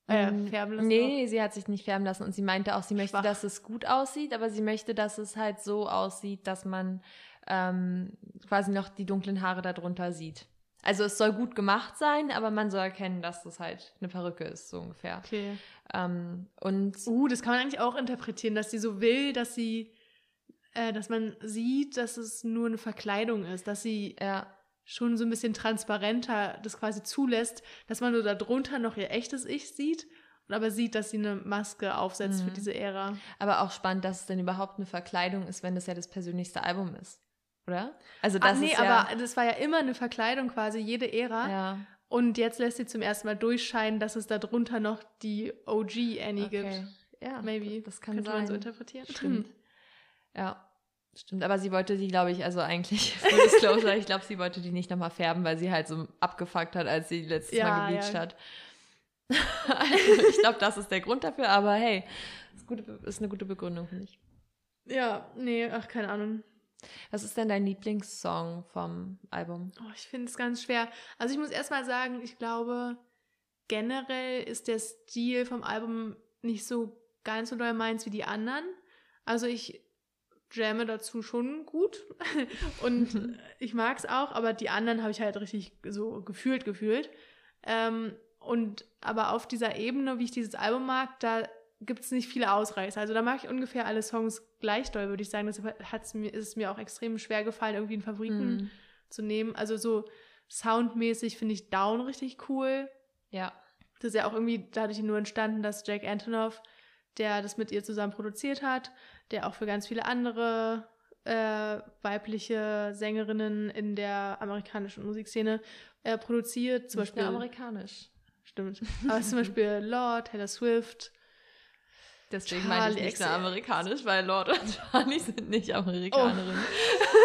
Äh, Mm, färben lassen? Nee, auch? sie hat sich nicht färben lassen und sie meinte auch, sie möchte, Schwach. dass es gut aussieht, aber sie möchte, dass es halt so aussieht, dass man ähm, quasi noch die dunklen Haare darunter sieht. Also es soll gut gemacht sein, aber man soll erkennen, dass das halt eine Perücke ist, so ungefähr. Okay. Ähm, und Uh, das kann man eigentlich auch interpretieren, dass sie so will, dass sie, äh, dass man sieht, dass es nur eine Verkleidung ist, dass sie ja, schon so ein bisschen transparenter das quasi zulässt, dass man nur darunter noch ihr echtes Ich sieht und aber sieht, dass sie eine Maske aufsetzt für Mhm. diese Ära. aber auch spannend, dass es denn überhaupt eine Verkleidung ist, wenn das ja das persönlichste Album ist. Oder? Also Ah, das nee, ist ja, aber das war ja immer eine Verkleidung quasi, jede Ära. ja, Und jetzt lässt sie zum ersten Mal durchscheinen, dass es darunter noch die OG Annie okay. gibt. Ja, Maybe. das kann Könnte sein. man so interpretieren. Stimmt. [LAUGHS] Ja, stimmt. Aber sie wollte die, glaube ich, also eigentlich, [LAUGHS] Full Disclosure, ich glaube, sie wollte die nicht nochmal färben, weil sie halt so abgefuckt hat, als sie letztes Ja, Mal gebleached ja. hat. [LAUGHS] also, ich glaube, das ist der Grund dafür, aber hey, ist, gute, ist eine gute Begründung, finde ich. Ja, nee, ach, keine Ahnung. Was ist denn dein Lieblingssong vom Album? Oh, ich finde es ganz schwer. Also ich muss erstmal sagen, ich glaube, generell ist der Stil vom Album nicht so ganz so doll meins wie die anderen. Also ich jamme dazu schon gut [LAUGHS] und ich mag es auch, aber die anderen habe ich halt richtig so gefühlt, gefühlt. Ähm, und aber auf dieser Ebene, wie ich dieses Album mag, da gibt es nicht viele Ausreißer. Also da mag ich ungefähr alle Songs gleich doll, würde ich sagen. Deshalb hat's mir, ist es mir auch extrem schwer gefallen, irgendwie einen Favoriten Hm, zu nehmen. Also so soundmäßig finde ich Down richtig cool. Ja. Das ist ja auch irgendwie dadurch nur entstanden, dass Jack Antonoff, der das mit ihr zusammen produziert hat, der auch für ganz viele andere äh, weibliche Sängerinnen in der amerikanischen Musikszene äh, produziert. Zum Nicht Beispiel, amerikanisch. stimmt. [LAUGHS] Aber zum Beispiel Lord, Taylor Swift. Deswegen meine ich nicht XCX. amerikanisch, weil Lord und [LAUGHS] Charlie sind nicht Amerikanerinnen.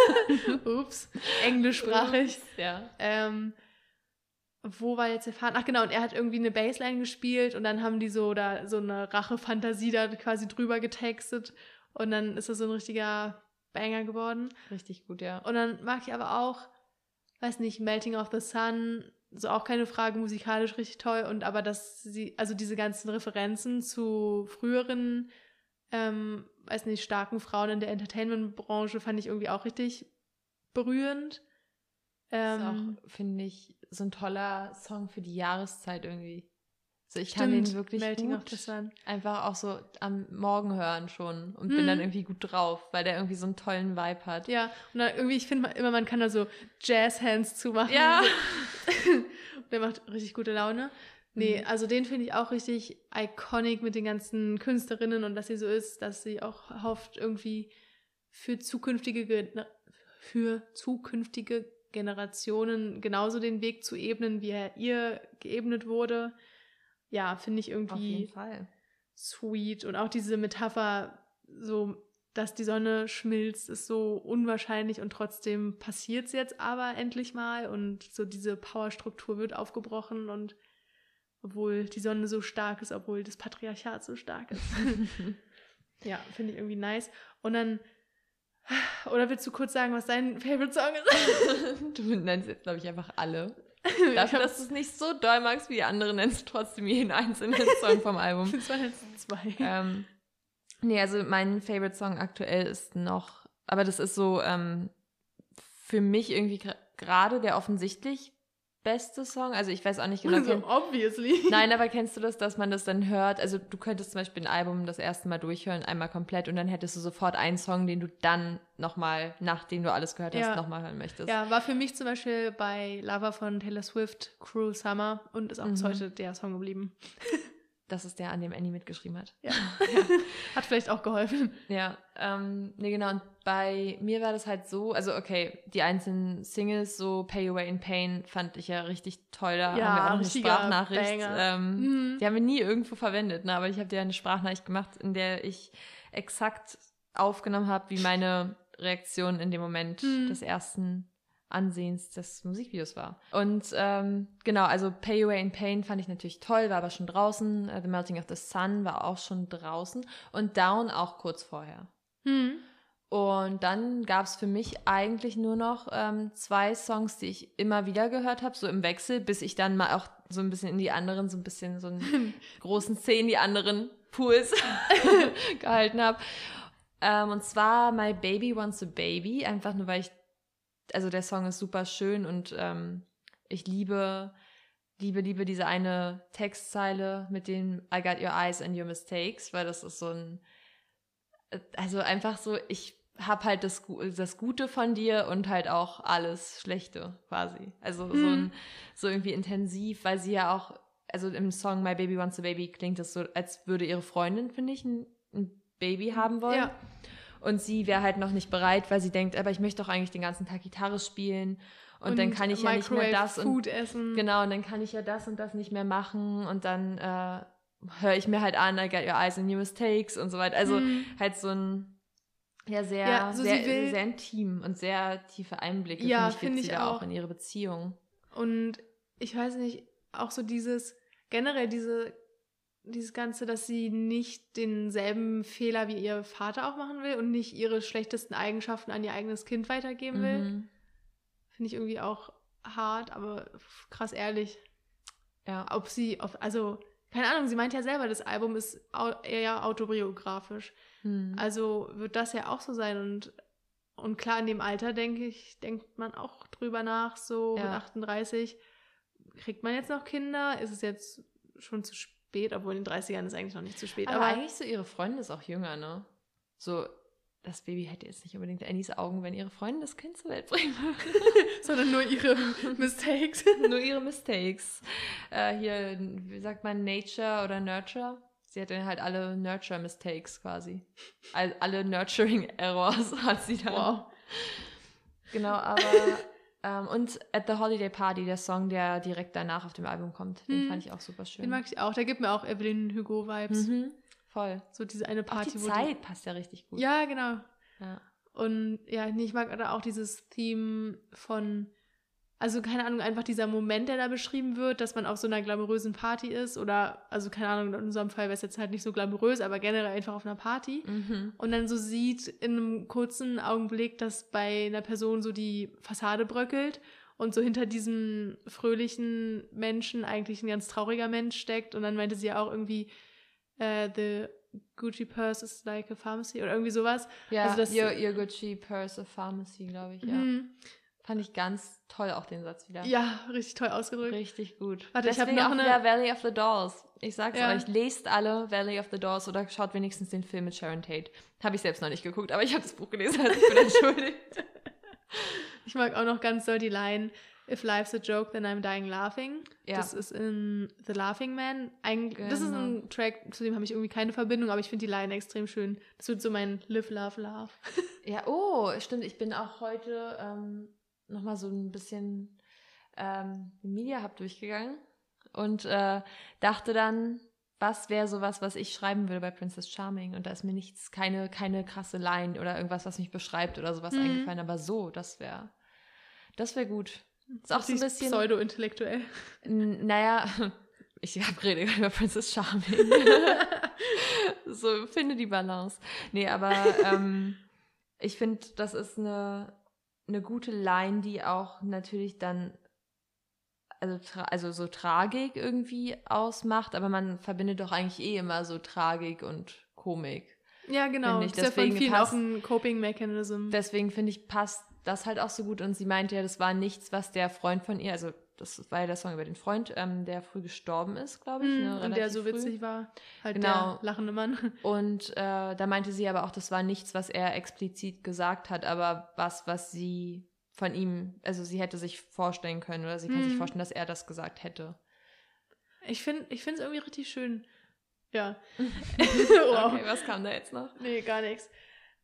[LAUGHS] Ups, englischsprachig. Ja. Ähm, wo war jetzt der Faden? Ach genau, und er hat irgendwie eine Bassline gespielt und dann haben die so da so eine Rache-Fantasie da quasi drüber getextet und dann ist das so ein richtiger Banger geworden. Richtig gut, ja. Und dann mag ich aber auch, weiß nicht, Melting of the Sun, so auch keine Frage, musikalisch richtig toll und aber dass sie, also diese ganzen Referenzen zu früheren, ähm, weiß nicht, starken Frauen in der Entertainment-Branche fand ich irgendwie auch richtig berührend. Das Ähm, ist auch, finde ich, so ein toller Song für die Jahreszeit irgendwie. Also ich kann Stimmt, den wirklich Melting gut einfach auch so am Morgen hören schon und Mhm. bin dann irgendwie gut drauf, weil der irgendwie so einen tollen Vibe hat. Ja, und dann irgendwie, ich finde immer, man kann da so Jazz-Hands zumachen. Ja. [LAUGHS] Und der macht richtig gute Laune. Nee, Mhm. also den finde ich auch richtig iconic mit den ganzen Künstlerinnen und dass sie so ist, dass sie auch hofft, irgendwie für zukünftige, für zukünftige Generationen genauso den Weg zu ebnen, wie er ihr geebnet wurde. Ja, finde ich irgendwie sweet. Und auch diese Metapher, so, dass die Sonne schmilzt, ist so unwahrscheinlich und trotzdem passiert es jetzt aber endlich mal und so diese Powerstruktur wird aufgebrochen und obwohl die Sonne so stark ist, obwohl das Patriarchat so stark ist. [LAUGHS] ja, finde ich irgendwie nice. Und dann, oder willst du kurz sagen, was dein Favorite Song ist? [LAUGHS] du nennst jetzt, glaube ich, einfach alle. Dafür, dass du es nicht so doll magst wie die anderen, nennst du trotzdem jeden einzelnen [LAUGHS] Song vom Album. Das waren jetzt zwei. ähm, nee, also mein Favorite Song aktuell ist noch, aber das ist so ähm, für mich irgendwie gerade der offensichtlich beste Song. Also ich weiß auch nicht [LAUGHS] genau. so, kenn- obviously. Nein, aber kennst du das, dass man das dann hört? Also du könntest zum Beispiel ein Album das erste Mal durchhören, einmal komplett und dann hättest du sofort einen Song, den du dann nochmal, nachdem du alles gehört hast, Ja. nochmal hören möchtest. Ja, war für mich zum Beispiel bei Lava von Taylor Swift Cruel Summer und ist auch bis Mhm. heute der Song geblieben. [LAUGHS] Das ist der, an dem Annie mitgeschrieben hat. [LAUGHS] Ja. Hat vielleicht auch geholfen. Ja, ähm, nee, genau. Und bei mir war das halt so, also okay, die einzelnen Singles, so Pay Away in Pain, fand ich ja richtig toll. Da Ja, haben wir auch eine Sprachnachricht. Ähm, Mhm. Die haben wir nie irgendwo verwendet, ne? aber ich habe dir eine Sprachnachricht gemacht, in der ich exakt aufgenommen habe, wie meine Reaktion in dem Moment Mhm. des ersten Ansehens des Musikvideos war. Und ähm, genau, also Pay Away in Pain fand ich natürlich toll, war aber schon draußen. Äh, The Melting of the Sun war auch schon draußen. Und Down auch kurz vorher. Hm. Und dann gab es für mich eigentlich nur noch ähm, zwei Songs, die ich immer wieder gehört habe, so im Wechsel, bis ich dann mal auch so ein bisschen in die anderen, so ein bisschen so einen [LAUGHS] großen Szenen, die anderen Pools [LAUGHS] gehalten habe. Ähm, und zwar My Baby Wants a Baby, einfach nur weil ich, also der Song ist super schön und ähm, ich liebe, liebe, liebe diese eine Textzeile mit dem I got your eyes and your mistakes, weil das ist so ein, also einfach so, ich habe halt das, das Gute von dir und halt auch alles Schlechte quasi. Also hm. so, ein, so irgendwie intensiv, weil sie ja auch, also im Song My Baby Wants a Baby klingt das so, als würde ihre Freundin, finde ich, ein, ein, Baby haben wollen. Ja. Und sie wäre halt noch nicht bereit, weil sie denkt, aber ich möchte doch eigentlich den ganzen Tag Gitarre spielen. Und, und dann kann ich ja nicht mehr das Food und essen. genau und dann kann ich ja das und das nicht mehr machen und dann äh, höre ich mir halt an I got your eyes and your mistakes und so weiter also hm. halt so ein ja, sehr, ja, so sehr, will, sehr intim und sehr tiefe Einblicke, ja, finde ich, find ich auch. auch in ihre Beziehung. Und ich weiß nicht, auch so dieses, generell diese, dieses Ganze, dass sie nicht denselben Fehler wie ihr Vater auch machen will und nicht ihre schlechtesten Eigenschaften an ihr eigenes Kind weitergeben will. Mhm. Finde ich irgendwie auch hart, aber krass ehrlich. Ja. Ob sie, ob, also, keine Ahnung, sie meint ja selber, das Album ist eher autobiografisch. Hm. Also wird das ja auch so sein und und klar, in dem Alter denke ich, denkt man auch drüber nach, so ja. mit 38. Kriegt man jetzt noch Kinder? Ist es jetzt schon zu spät? Obwohl in den 30ern ist eigentlich noch nicht zu spät. Aber, aber eigentlich so, ihre Freundin ist auch jünger, ne? So, das Baby hätte jetzt nicht unbedingt Annies Augen, wenn ihre Freundin das Kind zur Welt bringen würde. [LAUGHS] Sondern nur ihre Mistakes. [LAUGHS] nur ihre Mistakes. Äh, hier, wie sagt man, Nature oder Nurture? Sie hatte halt alle Nurture-Mistakes quasi. All, alle Nurturing-Errors [LAUGHS] hat sie dann. Wow. Genau, aber. ähm, und At the Holiday Party, der Song, der direkt danach auf dem Album kommt. Den hm. fand ich auch super schön. Den mag ich auch. Der gibt mir auch Evelyn Hugo-Vibes. Mhm. Voll. So diese eine Party. Auch die Zeit die... passt ja richtig gut. Ja, genau. Ja. Und ja, nee, ich mag da auch dieses Theme von also keine Ahnung, einfach dieser Moment, der da beschrieben wird, dass man auf so einer glamourösen Party ist oder, also keine Ahnung, in unserem Fall wäre es jetzt halt nicht so glamourös, aber generell einfach auf einer Party mhm. und dann so sieht in einem kurzen Augenblick, dass bei einer Person so die Fassade bröckelt und so hinter diesem fröhlichen Menschen eigentlich ein ganz trauriger Mensch steckt und dann meinte sie ja auch irgendwie, uh, the Gucci purse is like a pharmacy oder irgendwie sowas. Ja, also das, your, your Gucci purse a pharmacy, glaube ich, ja. Mhm. Fand ich ganz toll auch den Satz wieder. Ja, richtig toll ausgedrückt. Richtig gut. Warte, Deswegen ich habe noch eine Valley of the Dolls. Ich sag's ja. euch, lest alle Valley of the Dolls oder schaut wenigstens den Film mit Sharon Tate. Habe ich selbst noch nicht geguckt, aber ich habe das Buch gelesen, also ich bin [LAUGHS] entschuldigt. ich mag auch noch ganz doll die Line If life's a joke, then I'm dying laughing. Ja. Das ist in The Laughing Man. Ein, genau. Das ist ein genau. Track, zu dem habe ich irgendwie keine Verbindung, aber ich finde die Line extrem schön. Das wird so mein Live, Love, Love. [LAUGHS] ja, oh, stimmt. Ich bin auch heute ähm, nochmal so ein bisschen ähm, Media Hub durchgegangen und äh, dachte dann, was wäre sowas, was ich schreiben würde bei Princess Charming? Und da ist mir nichts, keine, keine krasse Line oder irgendwas, was mich beschreibt oder sowas mhm. eingefallen. Aber so, das wäre, das wäre gut. Ist auch so ein bisschen pseudo-intellektuell. Naja, [LAUGHS] ich habe rede gerade über Princess Charming. [LAUGHS] so finde die Balance. Nee, aber ähm, ich finde, das ist eine eine gute Line, die auch natürlich dann also, also so Tragik irgendwie ausmacht, aber man verbindet doch eigentlich eh immer so Tragik und Komik. Ja, genau. Ich. Das ist ja von vielen passt, auch ein Coping-Mechanism. Deswegen finde ich, passt das halt auch so gut. Und sie meinte ja, das war nichts, was der Freund von ihr, also das war ja der Song über den Freund, ähm, der früh gestorben ist, glaube ich. Mm, ne, und der so früh. witzig war. Halt genau. der lachende Mann. [LAUGHS] Und äh, da meinte sie aber auch, das war nichts, was er explizit gesagt hat, aber was, was sie von ihm, also sie hätte sich vorstellen können oder sie kann mm. sich hm. vorstellen, dass er das gesagt hätte. Ich finde ich es irgendwie richtig schön. Ja. [LAUGHS] [LAUGHS] wow. Okay, was kam da jetzt noch? Nee, gar nichts.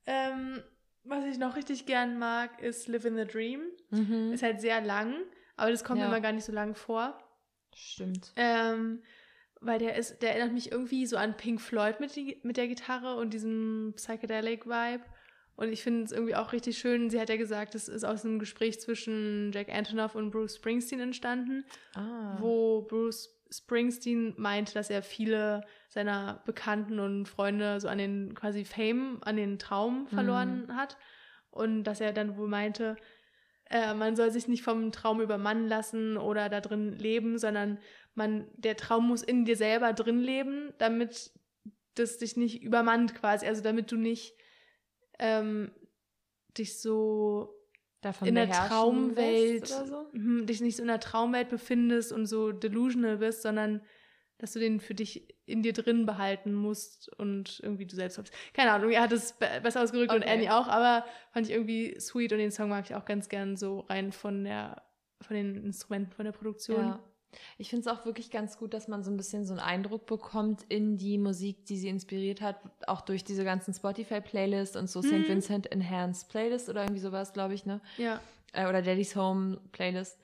Ähm, was ich noch richtig gern mag, ist Live in the Dream. Mhm. Ist halt sehr lang, aber das kommt ja. mir immer gar nicht so lang vor. Stimmt. Ähm, weil der ist, der erinnert mich irgendwie so an Pink Floyd mit, die, mit der Gitarre und diesem Psychedelic Vibe. Und ich finde es irgendwie auch richtig schön. Sie hat ja gesagt, es ist aus einem Gespräch zwischen Jack Antonoff und Bruce Springsteen entstanden, ah. wo Bruce Springsteen meinte, dass er viele seiner Bekannten und Freunde so an den quasi Fame, an den Traum verloren mhm. hat. Und dass er dann wohl meinte, äh, man soll sich nicht vom Traum übermannen lassen oder da drin leben, sondern man, der Traum muss in dir selber drin leben, damit das dich nicht übermannt quasi, also damit du nicht ähm, dich so Davon in der Traumwelt, so? mhm, dich nicht so in der Traumwelt befindest und so delusional bist, sondern dass du den für dich in dir drin behalten musst und irgendwie du selbst bist. Keine Ahnung, er hat es be besser ausgerückt und Okay. Annie auch, aber fand ich irgendwie sweet und den Song mag ich auch ganz gern so rein von der, von den Instrumenten, von der Produktion. Ja. Ich finde es auch wirklich ganz gut, dass man so ein bisschen so einen Eindruck bekommt in die Musik, die sie inspiriert hat, auch durch diese ganzen Spotify-Playlists und so St. Mhm. Vincent Enhanced Playlist oder irgendwie sowas, glaube ich, ne? Ja. Äh, oder Daddy's Home Playlist.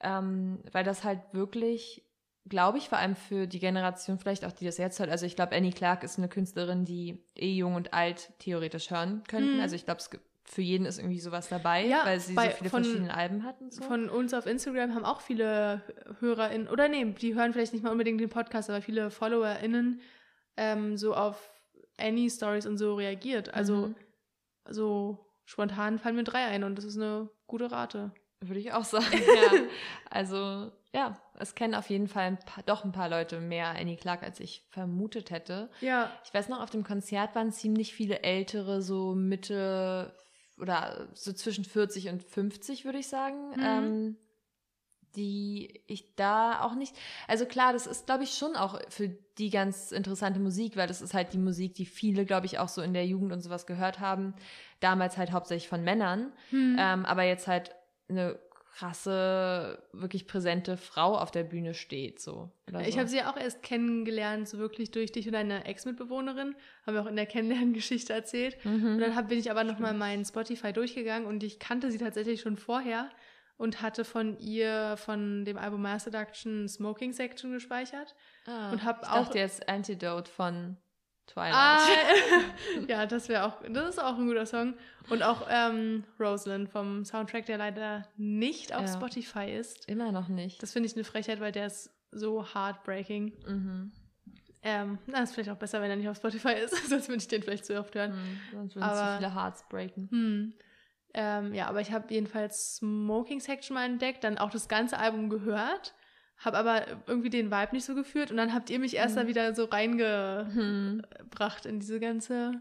Ähm, weil das halt wirklich, glaube ich, vor allem für die Generation vielleicht auch, die das jetzt hört. Also ich glaube, Annie Clark ist eine Künstlerin, die eh jung und alt theoretisch hören könnten. Mhm. Also ich glaube, es gibt für jeden ist irgendwie sowas dabei, Ja, weil sie bei- so viele von- verschiedene Alben hat und so. Von uns auf Instagram haben auch viele HörerInnen, oder nee, die hören vielleicht nicht mal unbedingt den Podcast, aber viele FollowerInnen ähm, so auf Annie-Stories und so reagiert. Also Mhm. so spontan fallen mir drei ein und das ist eine gute Rate. Würde ich auch sagen, [LAUGHS] ja. Also, ja, es kennen auf jeden Fall ein paar, doch ein paar Leute mehr Annie Clark, als ich vermutet hätte. Ja, Ich weiß noch, auf dem Konzert waren ziemlich viele Ältere, so Mitte oder so zwischen 40 und 50, würde ich sagen. Mhm. Ähm, die ich da auch nicht. Also klar, das ist, glaube ich, schon auch für die ganz interessante Musik, weil das ist halt die Musik, die viele, glaube ich, auch so in der Jugend und sowas gehört haben. Damals halt hauptsächlich von Männern. Hm. Ähm, aber jetzt halt eine krasse, wirklich präsente Frau auf der Bühne steht, so. Ich so. habe sie ja auch erst kennengelernt, so wirklich durch dich und deine Ex-Mitbewohnerin. Haben wir auch in der Kennenlerngeschichte erzählt. Und Mhm. dann hab, bin ich aber nochmal meinen Spotify durchgegangen und ich kannte sie tatsächlich schon vorher und hatte von ihr, von dem Album Mass Seduction, Smoking Section gespeichert. Ah, und hab ich auch- dachte jetzt Antidote von Twilight. Ah, [LAUGHS] ja, das wäre auch, das ist auch ein guter Song. Und auch ähm, Rosalind vom Soundtrack, der leider nicht auf Ja. Spotify ist. Immer noch nicht. Das finde ich eine Frechheit, weil der ist so heartbreaking. mhm. Ähm, na, ist vielleicht auch besser, wenn er nicht auf Spotify ist, [LAUGHS] sonst würde ich den vielleicht zu oft hören. Mhm. Sonst würden Aber- zu viele Hearts breaken. Hm. Ähm, ja, aber ich habe jedenfalls Smoking Section mal entdeckt, dann auch das ganze Album gehört, habe aber irgendwie den Vibe nicht so geführt und dann habt ihr mich erst da Mhm. wieder so reingebracht Mhm. in diese ganze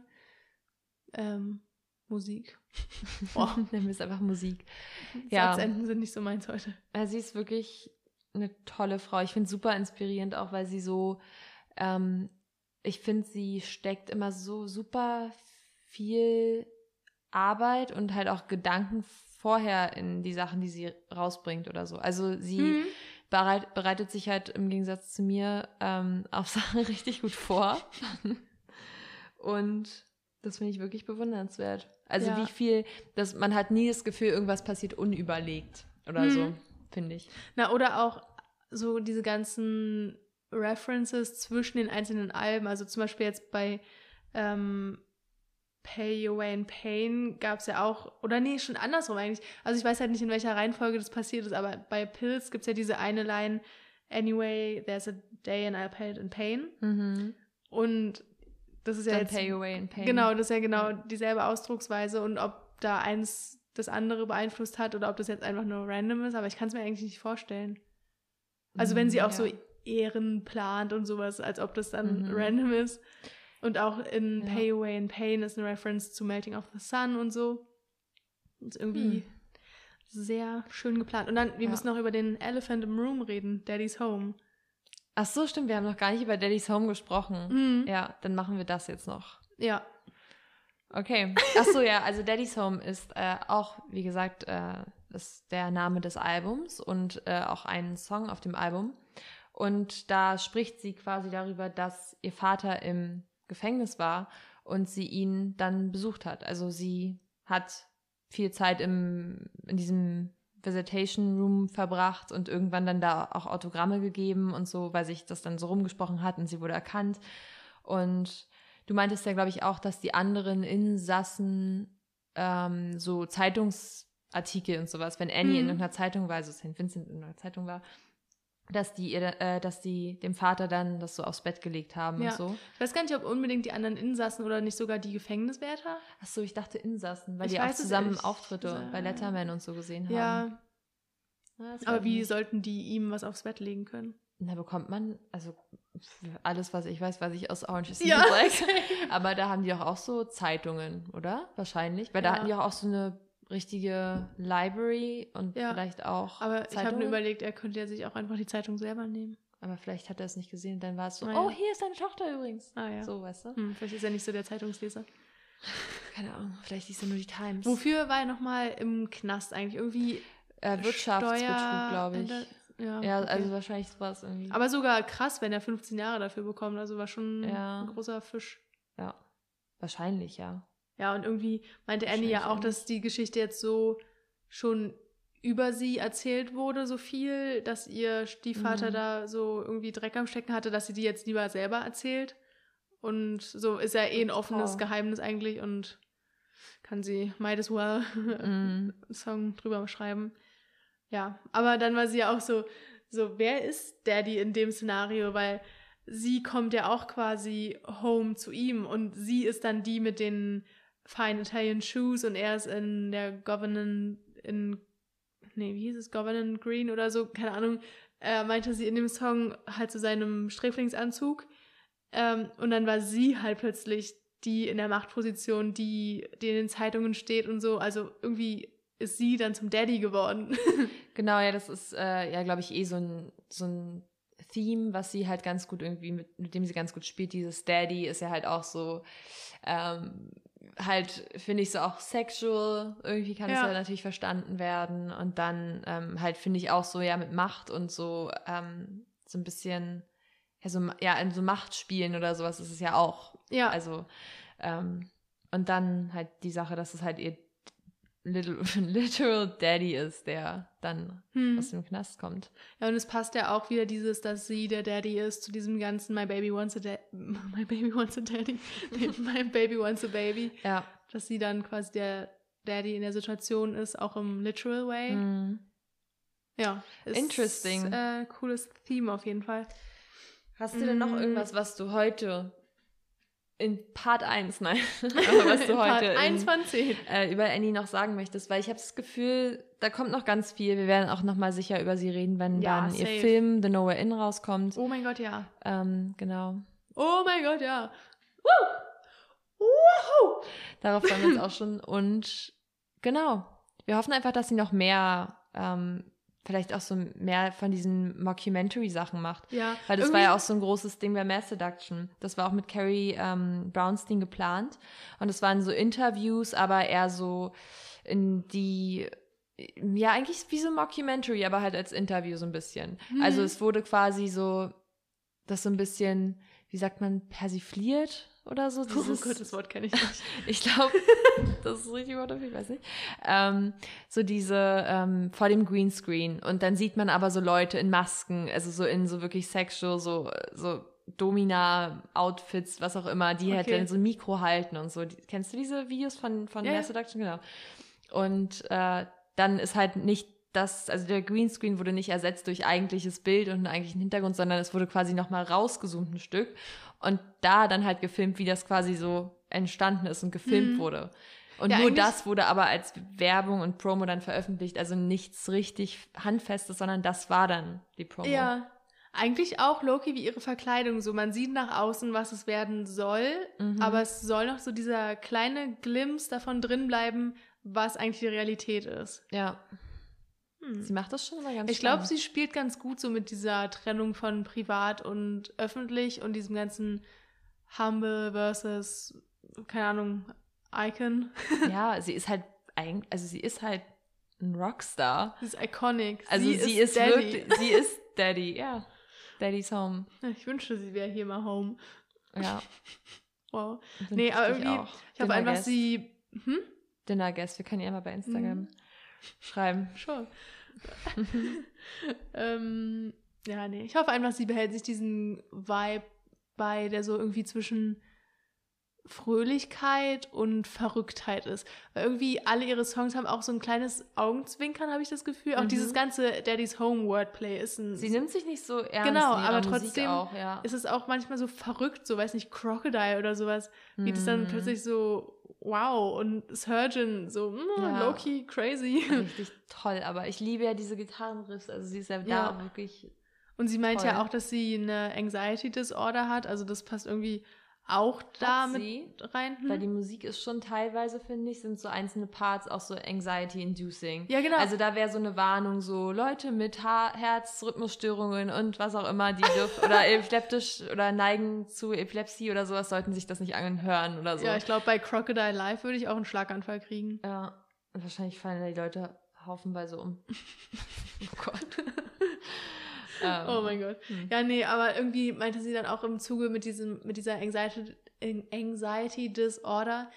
ähm, Musik. [LAUGHS] Boah, Nennen wir es einfach Musik. Ja. Satzenden sind nicht so meins heute. Ja, sie ist wirklich eine tolle Frau. Ich finde es super inspirierend, auch weil sie so, ähm, ich finde, sie steckt immer so super viel Arbeit und halt auch Gedanken vorher in die Sachen, die sie rausbringt oder so. Also sie Hm. Bereit, bereitet sich halt im Gegensatz zu mir ähm, auf [LAUGHS] Sachen richtig gut vor. Und das finde ich wirklich bewundernswert. Also Ja. wie viel, dass man hat nie das Gefühl, irgendwas passiert unüberlegt oder so, Mhm. finde ich. Na, oder auch so diese ganzen References zwischen den einzelnen Alben. Also zum Beispiel jetzt bei ähm, Pay Your Way in Pain gab es ja auch, oder nee, schon andersrum eigentlich. Also ich weiß halt nicht, in welcher Reihenfolge das passiert ist, aber bei Pills gibt es ja diese eine Line, Anyway, there's a day and I'll pay it in pain. Und das ist ja jetzt pay away in pain. Genau, das ist ja genau dieselbe Ausdrucksweise und ob da eins das andere beeinflusst hat oder ob das jetzt einfach nur random ist, aber ich kann es mir eigentlich nicht vorstellen. Also wenn sie auch so Mm, Ja. Ehren plant und sowas, als ob das dann Mhm. random ist. Und auch in Ja. Pay Away in Pain ist eine Reference zu Melting of the Sun und so. Ist irgendwie Hm. sehr schön geplant. Und dann, wir Ja. müssen noch über den Elephant im Room reden, Daddy's Home. Ach so, stimmt, wir haben noch gar nicht über Daddy's Home gesprochen. Mhm. Ja, dann machen wir das jetzt noch. Ja. Okay. Ach so, ja, also Daddy's Home ist äh, auch, wie gesagt, äh, ist der Name des Albums und äh, auch ein Song auf dem Album. Und da spricht sie quasi darüber, dass ihr Vater im Gefängnis war und sie ihn dann besucht hat. Also sie hat viel Zeit im, in diesem Visitation Room verbracht und irgendwann dann da auch Autogramme gegeben und so, weil sich das dann so rumgesprochen hat und sie wurde erkannt. Und du meintest ja, glaube ich, auch, dass die anderen Insassen ähm, so Zeitungsartikel und sowas, wenn Annie in Mhm. irgendeiner Zeitung war, also St. Vincent in einer Zeitung war, dass die, ihr, äh, dass die dem Vater dann das so aufs Bett gelegt haben Ja. und so. Ich weiß gar nicht, ob unbedingt die anderen Insassen oder nicht sogar die Gefängniswärter. Ach so, ich dachte Insassen, weil Ich die auch zusammen Auftritte gesagt. bei Letterman und so gesehen haben. Ja, Ja, das aber wie ich nicht. sollten die ihm was aufs Bett legen können? Da bekommt man, also alles, was ich weiß, weiß ich aus Orange is the Ja. Black. [LAUGHS] Aber da haben die doch auch so Zeitungen, oder? Wahrscheinlich. Weil da Ja. hatten die auch, auch so eine richtige Library und Ja. vielleicht auch Aber ich habe Zeitungen. mir überlegt, er könnte ja sich auch einfach die Zeitung selber nehmen. Aber vielleicht hat er es nicht gesehen. Dann war es so, Ah, ja. oh, hier ist deine Tochter übrigens. Ah ja. So, weißt du? Hm, vielleicht ist er nicht so der Zeitungsleser. Keine Ahnung. Vielleicht liest er nur die Times. Wofür war er nochmal im Knast eigentlich? Irgendwie Äh, Wirtschaftsbetrug, glaube ich. Ja, Ja, okay. also wahrscheinlich war es irgendwie. Aber sogar krass, wenn er 15 Jahre dafür bekommt. Also war schon Ja. ein großer Fisch. ja. Wahrscheinlich, ja. Ja, und irgendwie meinte Annie ja auch, dass die Geschichte jetzt so schon über sie erzählt wurde, so viel, dass ihr Stiefvater Mhm. da so irgendwie Dreck am Stecken hatte, dass sie die jetzt lieber selber erzählt. Und so ist ja eh ein offenes Toll. Geheimnis eigentlich und kann sie might as well [LAUGHS] Mhm. einen Song drüber schreiben. Ja, aber dann war sie ja auch so, so, wer ist Daddy in dem Szenario? Weil sie kommt ja auch quasi home zu ihm und sie ist dann die mit den fine Italian Shoes und er ist in der Governor in, nee, wie hieß es, Governor Green oder so, keine Ahnung, äh, meinte sie in dem Song halt zu seinem Sträflingsanzug. Ähm, und dann war sie halt plötzlich die in der Machtposition, die, die in den Zeitungen steht und so. Also irgendwie ist sie dann zum Daddy geworden. [LAUGHS] Genau, ja, das ist äh, ja, glaube ich, eh so ein, so ein Theme, was sie halt ganz gut irgendwie, mit, mit dem sie ganz gut spielt. Dieses Daddy ist ja halt auch so, ähm, halt, finde ich, so auch sexual. Irgendwie kann es Ja. ja natürlich verstanden werden. Und dann ähm, halt, finde ich auch so, ja, mit Macht und so, ähm, so ein bisschen, ja, so, ja, in so Machtspielen oder sowas ist es ja auch. ja, Also, ähm, und dann halt die Sache, dass es halt ihr little, [LAUGHS] literal Daddy ist, der dann hm. aus dem Knast kommt. ja, und es passt ja auch wieder dieses, dass sie der Daddy ist zu diesem ganzen My Baby Wants a Daddy, [LAUGHS] My Baby Wants a Daddy, [LAUGHS] My Baby Wants a Baby, Ja. dass sie dann quasi der Daddy in der Situation ist, auch im literal way. Mhm. Ja, ist, Interesting. Äh, cooles Theme auf jeden Fall. Hast du denn noch Mm. irgendwas, was du heute in Part 1, nein, [LAUGHS] aber was du Part heute 1 in, von 10. äh, über Annie noch sagen möchtest? Weil ich habe das Gefühl, da kommt noch ganz viel. Wir werden auch noch mal sicher über sie reden, wenn Ja, dann ihr safe. Film The Nowhere In rauskommt. Oh mein Gott, ja. Ähm, genau. Oh mein Gott, ja. Woo! Woohoo! Darauf freuen wir uns auch schon. Und genau, wir hoffen einfach, dass sie noch mehr, ähm, vielleicht auch so mehr von diesen Mockumentary-Sachen macht. Ja, Weil das war ja auch so ein großes Ding bei Mass Seduction. Das war auch mit Carrie ähm, Brownstein geplant. Und es waren so Interviews, aber eher so in die, ja, eigentlich wie so ein Mockumentary, aber halt als Interview so ein bisschen. Mhm. Also es wurde quasi so, das so ein bisschen, wie sagt man, persifliert oder so. [LAUGHS] Oh Dieses, Gott, das Wort kenne ich nicht. [LAUGHS] ich glaube, das ist richtig Wort ich weiß nicht. Ähm, so diese ähm, vor dem Greenscreen und dann sieht man aber so Leute in Masken, also so in so wirklich sexual, so so Domina-Outfits, was auch immer, die halt Okay. dann so ein Mikro halten und so. Die, kennst du diese Videos von von ja. Mass Seduction? Genau. Und äh, dann ist halt nicht das, also der Greenscreen wurde nicht ersetzt durch eigentliches Bild und einen eigentlichen Hintergrund, sondern es wurde quasi nochmal rausgezoomt ein Stück und da dann halt gefilmt, wie das quasi so entstanden ist und gefilmt Mhm. wurde. Und Ja, nur das wurde aber als Werbung und Promo dann veröffentlicht, also nichts richtig Handfestes, sondern das war dann die Promo. Ja. Eigentlich auch Loki wie ihre Verkleidung. So, man sieht nach außen, was es werden soll, Mhm. aber es soll noch so dieser kleine Glimpse davon drin bleiben, was eigentlich die Realität ist. Ja, Hm. sie macht das schon immer ganz Ich glaube, sie spielt ganz gut so mit dieser Trennung von privat und öffentlich und diesem ganzen Humble versus, keine Ahnung, Icon. [LAUGHS] Ja, sie ist halt eigentlich, also sie ist halt ein Rockstar. Sie ist iconic. Also sie, ist, Daddy. wirklich, sie [LAUGHS] ist Daddy, ja. Daddy's Home. Ich wünschte, sie wäre hier mal home. Ja. [LAUGHS] Wow. Nee, aber irgendwie, auch. ich habe einfach Guest. sie. Hm? Dinner Guest, wir können ihr mal bei Instagram Mhm. Schreiben. Schon. [LAUGHS] ähm, ja, nee. Ich hoffe einfach, sie behält sich diesen Vibe bei, der so irgendwie zwischen Fröhlichkeit und Verrücktheit ist. Weil irgendwie alle ihre Songs haben auch so ein kleines Augenzwinkern, habe ich das Gefühl. Auch Mhm. dieses ganze Daddy's Home Wordplay ist ein. Sie nimmt sich nicht so ernst. Genau, aber trotzdem auch, ja. ist es auch manchmal so verrückt, so weiß nicht, Crocodile oder sowas, wie das dann Mhm. plötzlich so wow und Surgeon so mm, Ja. low-key crazy. Richtig toll, aber ich liebe ja diese Gitarrenriffs, also sie ist ja, Ja. da wirklich, Und sie meint ja Toll. auch, dass sie eine Anxiety Disorder hat, also das passt irgendwie auch da mit rein. Hm? Weil die Musik ist schon teilweise, finde ich, sind so einzelne Parts auch so anxiety-inducing. ja, genau. Also da wäre so eine Warnung, so Leute mit ha Herzrhythmusstörungen und was auch immer, die dürfen [LAUGHS] oder epileptisch oder neigen zu Epilepsie oder sowas, sollten sich das nicht anhören oder so. ja, ich glaube, bei Crocodile Live würde ich auch einen Schlaganfall kriegen. Ja, wahrscheinlich fallen da die Leute haufenweise um. [LAUGHS] oh Gott. [LAUGHS] ähm, Oh mein Gott. hm. Ja, nee, aber irgendwie meinte sie dann auch im Zuge mit diesem, mit dieser Anxiety, Anxiety Disorder,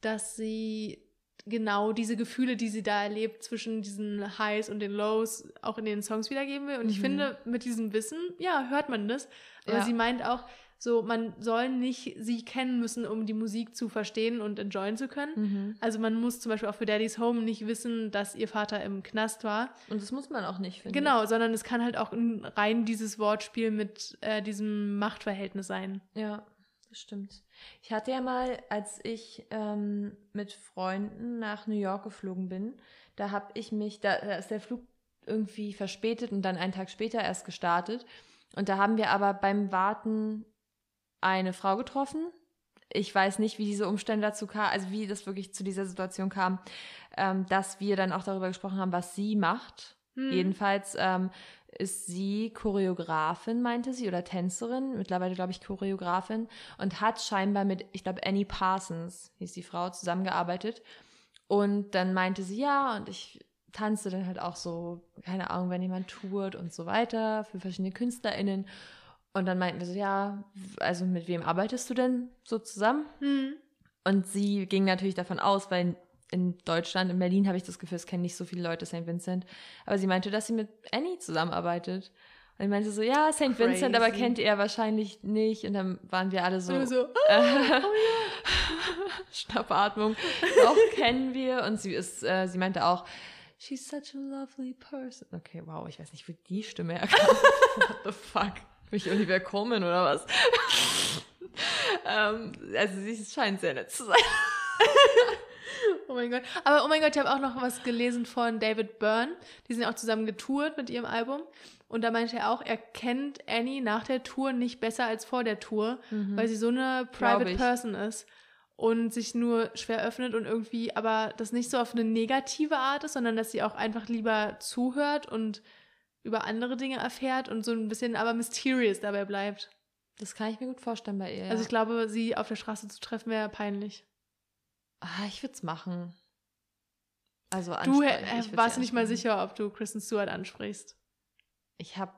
dass sie genau diese Gefühle, die sie da erlebt, zwischen diesen Highs und den Lows auch in den Songs wiedergeben will. Und ich Mhm. finde, mit diesem Wissen, ja, hört man das. Aber Ja. sie meint auch, so, man soll nicht sie kennen müssen, um die Musik zu verstehen und enjoyen zu können. Mhm. Also man muss zum Beispiel auch für Daddy's Home nicht wissen, dass ihr Vater im Knast war. Und das muss man auch nicht, finde Genau, sondern es kann halt auch ein- rein dieses Wortspiel mit äh, diesem Machtverhältnis sein. ich. Ja, das stimmt. Ich hatte ja mal, als ich ähm, mit Freunden nach New York geflogen bin, da habe ich mich, da, da ist der Flug irgendwie verspätet und dann einen Tag später erst gestartet. Und da haben wir aber beim Warten eine Frau getroffen. Ich weiß nicht, wie diese Umstände dazu kamen, also wie das wirklich zu dieser Situation kam, ähm, dass wir dann auch darüber gesprochen haben, was sie macht. Hm. Jedenfalls ähm, ist sie Choreografin, meinte sie, oder Tänzerin, mittlerweile glaube ich Choreografin, und hat scheinbar mit, ich glaube, Annie Parsons, hieß die Frau, zusammengearbeitet. Und dann meinte sie, ja, und ich tanze dann halt auch so, keine Ahnung, wenn jemand tourt und so weiter, für verschiedene KünstlerInnen. Und dann meinten wir so, ja, also mit wem arbeitest du denn so zusammen? Hm. Und sie ging natürlich davon aus, weil in Deutschland, in Berlin habe ich das Gefühl, es kennen nicht so viele Leute St. Vincent. Aber sie meinte, dass sie mit Annie zusammenarbeitet. Und ich meinte so, ja, St. Vincent, aber kennt ihr wahrscheinlich nicht. Und dann waren wir alle so, Und wir so, [LAUGHS] äh, Schnappatmung. Doch, kennen wir. Und sie ist, äh, sie meinte auch, she's such a lovely person. Okay, wow, ich weiß nicht, wo die Stimme herkam. [LAUGHS] What the fuck? Bin ich Oliver Coleman oder was? [LAUGHS] ähm, also sie scheint sehr nett zu sein. [LAUGHS] oh mein Gott. Aber oh mein Gott, ich habe auch noch was gelesen von David Byrne. Die sind ja auch zusammen getourt mit ihrem Album. Und da meinte er auch, er kennt Annie nach der Tour nicht besser als vor der Tour, weil sie so eine private. Person ist und sich nur schwer öffnet und irgendwie, aber das nicht so auf eine negative Art ist, sondern dass sie auch einfach lieber zuhört und über andere Dinge erfährt und so ein bisschen aber mysterious dabei bleibt. Das kann ich mir gut vorstellen bei ihr. Also ich glaube, sie auf der Straße zu treffen wäre peinlich. ah, ich würde es machen. Also Du äh, warst nicht mal sicher, ob du Kristen Stewart ansprichst. Ich habe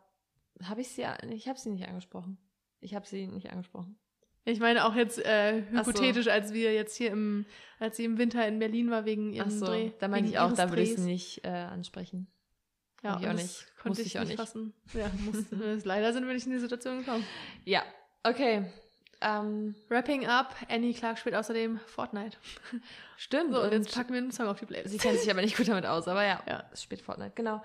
habe ich sie ich habe sie nicht angesprochen. Ich habe sie nicht angesprochen. Ich meine auch jetzt äh, Ach so. hypothetisch, als wir jetzt hier im, als sie im Winter in Berlin war wegen ihrem Ach so, Dreh. da wegen ich auch, da würde ich sie nicht äh, ansprechen. Ja, ich auch nicht. Konnte ich, ich auch nicht fassen. [LAUGHS] Ja, musste, äh, leider sind wir nicht in die Situation gekommen. Ja, okay. Ähm, Wrapping up, Annie Clark spielt außerdem Fortnite. [LAUGHS] stimmt. So, und und jetzt packen wir einen Song auf die Playlist. sie kennt sich aber nicht gut damit aus, aber ja, [LAUGHS] Ja. es spielt Fortnite, genau.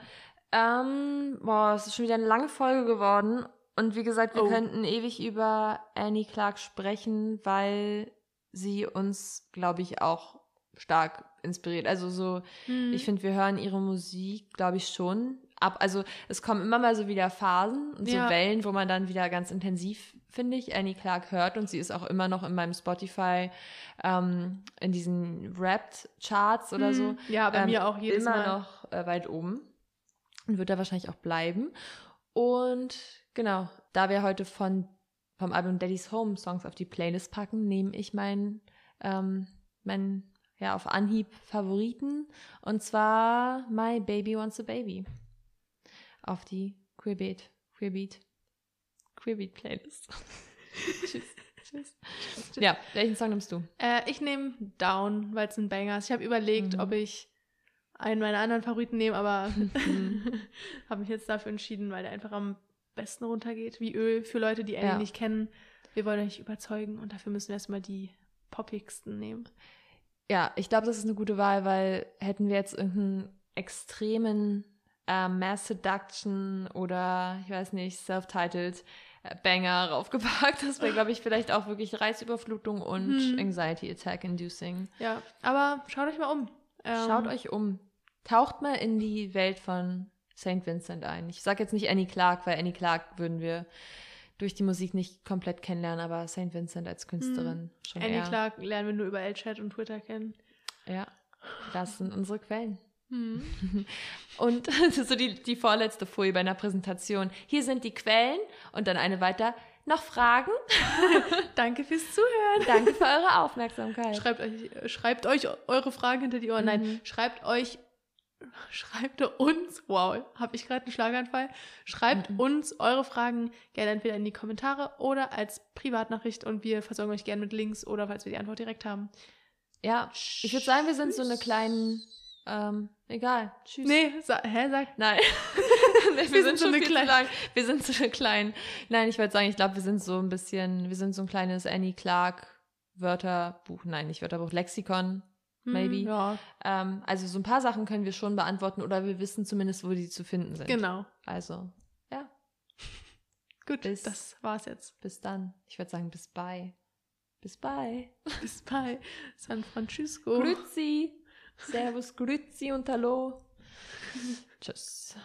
Ähm, boah, es ist schon wieder eine lange Folge geworden. Und wie gesagt, wir Oh. könnten ewig über Annie Clark sprechen, weil sie uns, glaube ich, auch stark inspiriert. Also so, Hm. ich finde, wir hören ihre Musik, glaube ich, schon ab. Also es kommen immer mal so wieder Phasen und so Ja. Wellen, wo man dann wieder ganz intensiv, finde ich, Annie Clark hört. Und sie ist auch immer noch in meinem Spotify, ähm, in diesen Rap-Charts oder so. Hm. Ja, bei ähm, mir auch jedes immer Mal. noch äh, weit oben. Und wird da wahrscheinlich auch bleiben. Und genau, da wir heute von vom Album Daddy's Home Songs auf die Playlist packen, nehme ich meinen ähm, mein, ja, auf Anhieb Favoriten. Und zwar My Baby Wants a Baby. Auf die Queerbeat, Queerbeat, Queerbeat Playlist. [LAUGHS] Tschüss. Tschüss. Ja, welchen Song nimmst du? Äh, ich nehme Down, weil es ein Banger ist. Ich habe überlegt, Mhm. ob ich einen meiner anderen Favoriten nehme, aber Mhm. [LAUGHS] habe mich jetzt dafür entschieden, weil der einfach am besten runtergeht, wie Öl für Leute, die Annie Ja. nicht kennen. Wir wollen euch überzeugen und dafür müssen wir erstmal die poppigsten nehmen. Ja, ich glaube, das ist eine gute Wahl, weil hätten wir jetzt irgendeinen extremen äh, Mass Seduction oder ich weiß nicht, self-titled äh, Banger [LAUGHS] raufgepackt, das wäre, glaube ich, vielleicht auch wirklich Reizüberflutung und Mhm. Anxiety Attack Inducing. Ja, aber schaut euch mal um. Ähm, Schaut euch um. Taucht mal in die Welt von St. Vincent ein. Ich sage jetzt nicht Annie Clark, weil Annie Clark würden wir durch die Musik nicht komplett kennenlernen, aber St. Vincent als Künstlerin schon Annie eher. Clark lernen wir nur über L-Chat und Twitter kennen. Ja, das sind unsere Quellen. Hm. [LAUGHS] Und [LAUGHS] das ist so die, die vorletzte Folie bei einer Präsentation. Hier sind die Quellen und dann eine weiter. Noch Fragen? [LAUGHS] Danke fürs Zuhören. Danke für eure Aufmerksamkeit. Schreibt euch, schreibt euch eure Fragen hinter die Ohren. Nein, Mhm. schreibt euch, schreibt uns, wow, habe ich gerade einen Schlaganfall? Schreibt Mhm. uns eure Fragen gerne entweder in die Kommentare oder als Privatnachricht und wir versorgen euch gerne mit Links oder falls wir die Antwort direkt haben. Ja, ich würde sagen, wir sind so eine kleinen. Ähm, egal. Tschüss. Nee, sa hä, sagt. Nein. [LAUGHS] wir, sind, schon viel zu lang. Wir sind so klein. Nein, ich wollte sagen, ich glaube, wir sind so ein bisschen, wir sind so ein kleines Annie Clark Wörterbuch. Nein, nicht Wörterbuch, Lexikon. Maybe. Hm, ja, Ähm, also so ein paar Sachen können wir schon beantworten oder wir wissen zumindest, wo die zu finden sind. genau. Also, ja, [LAUGHS] Gut, Bis- das war's jetzt. bis dann. Ich würde sagen, bis bye. Bis bye. [LAUGHS] Bis bei San Francisco. Grüezi. Servus, Grüezi und Hallo. [LAUGHS] Tschüss.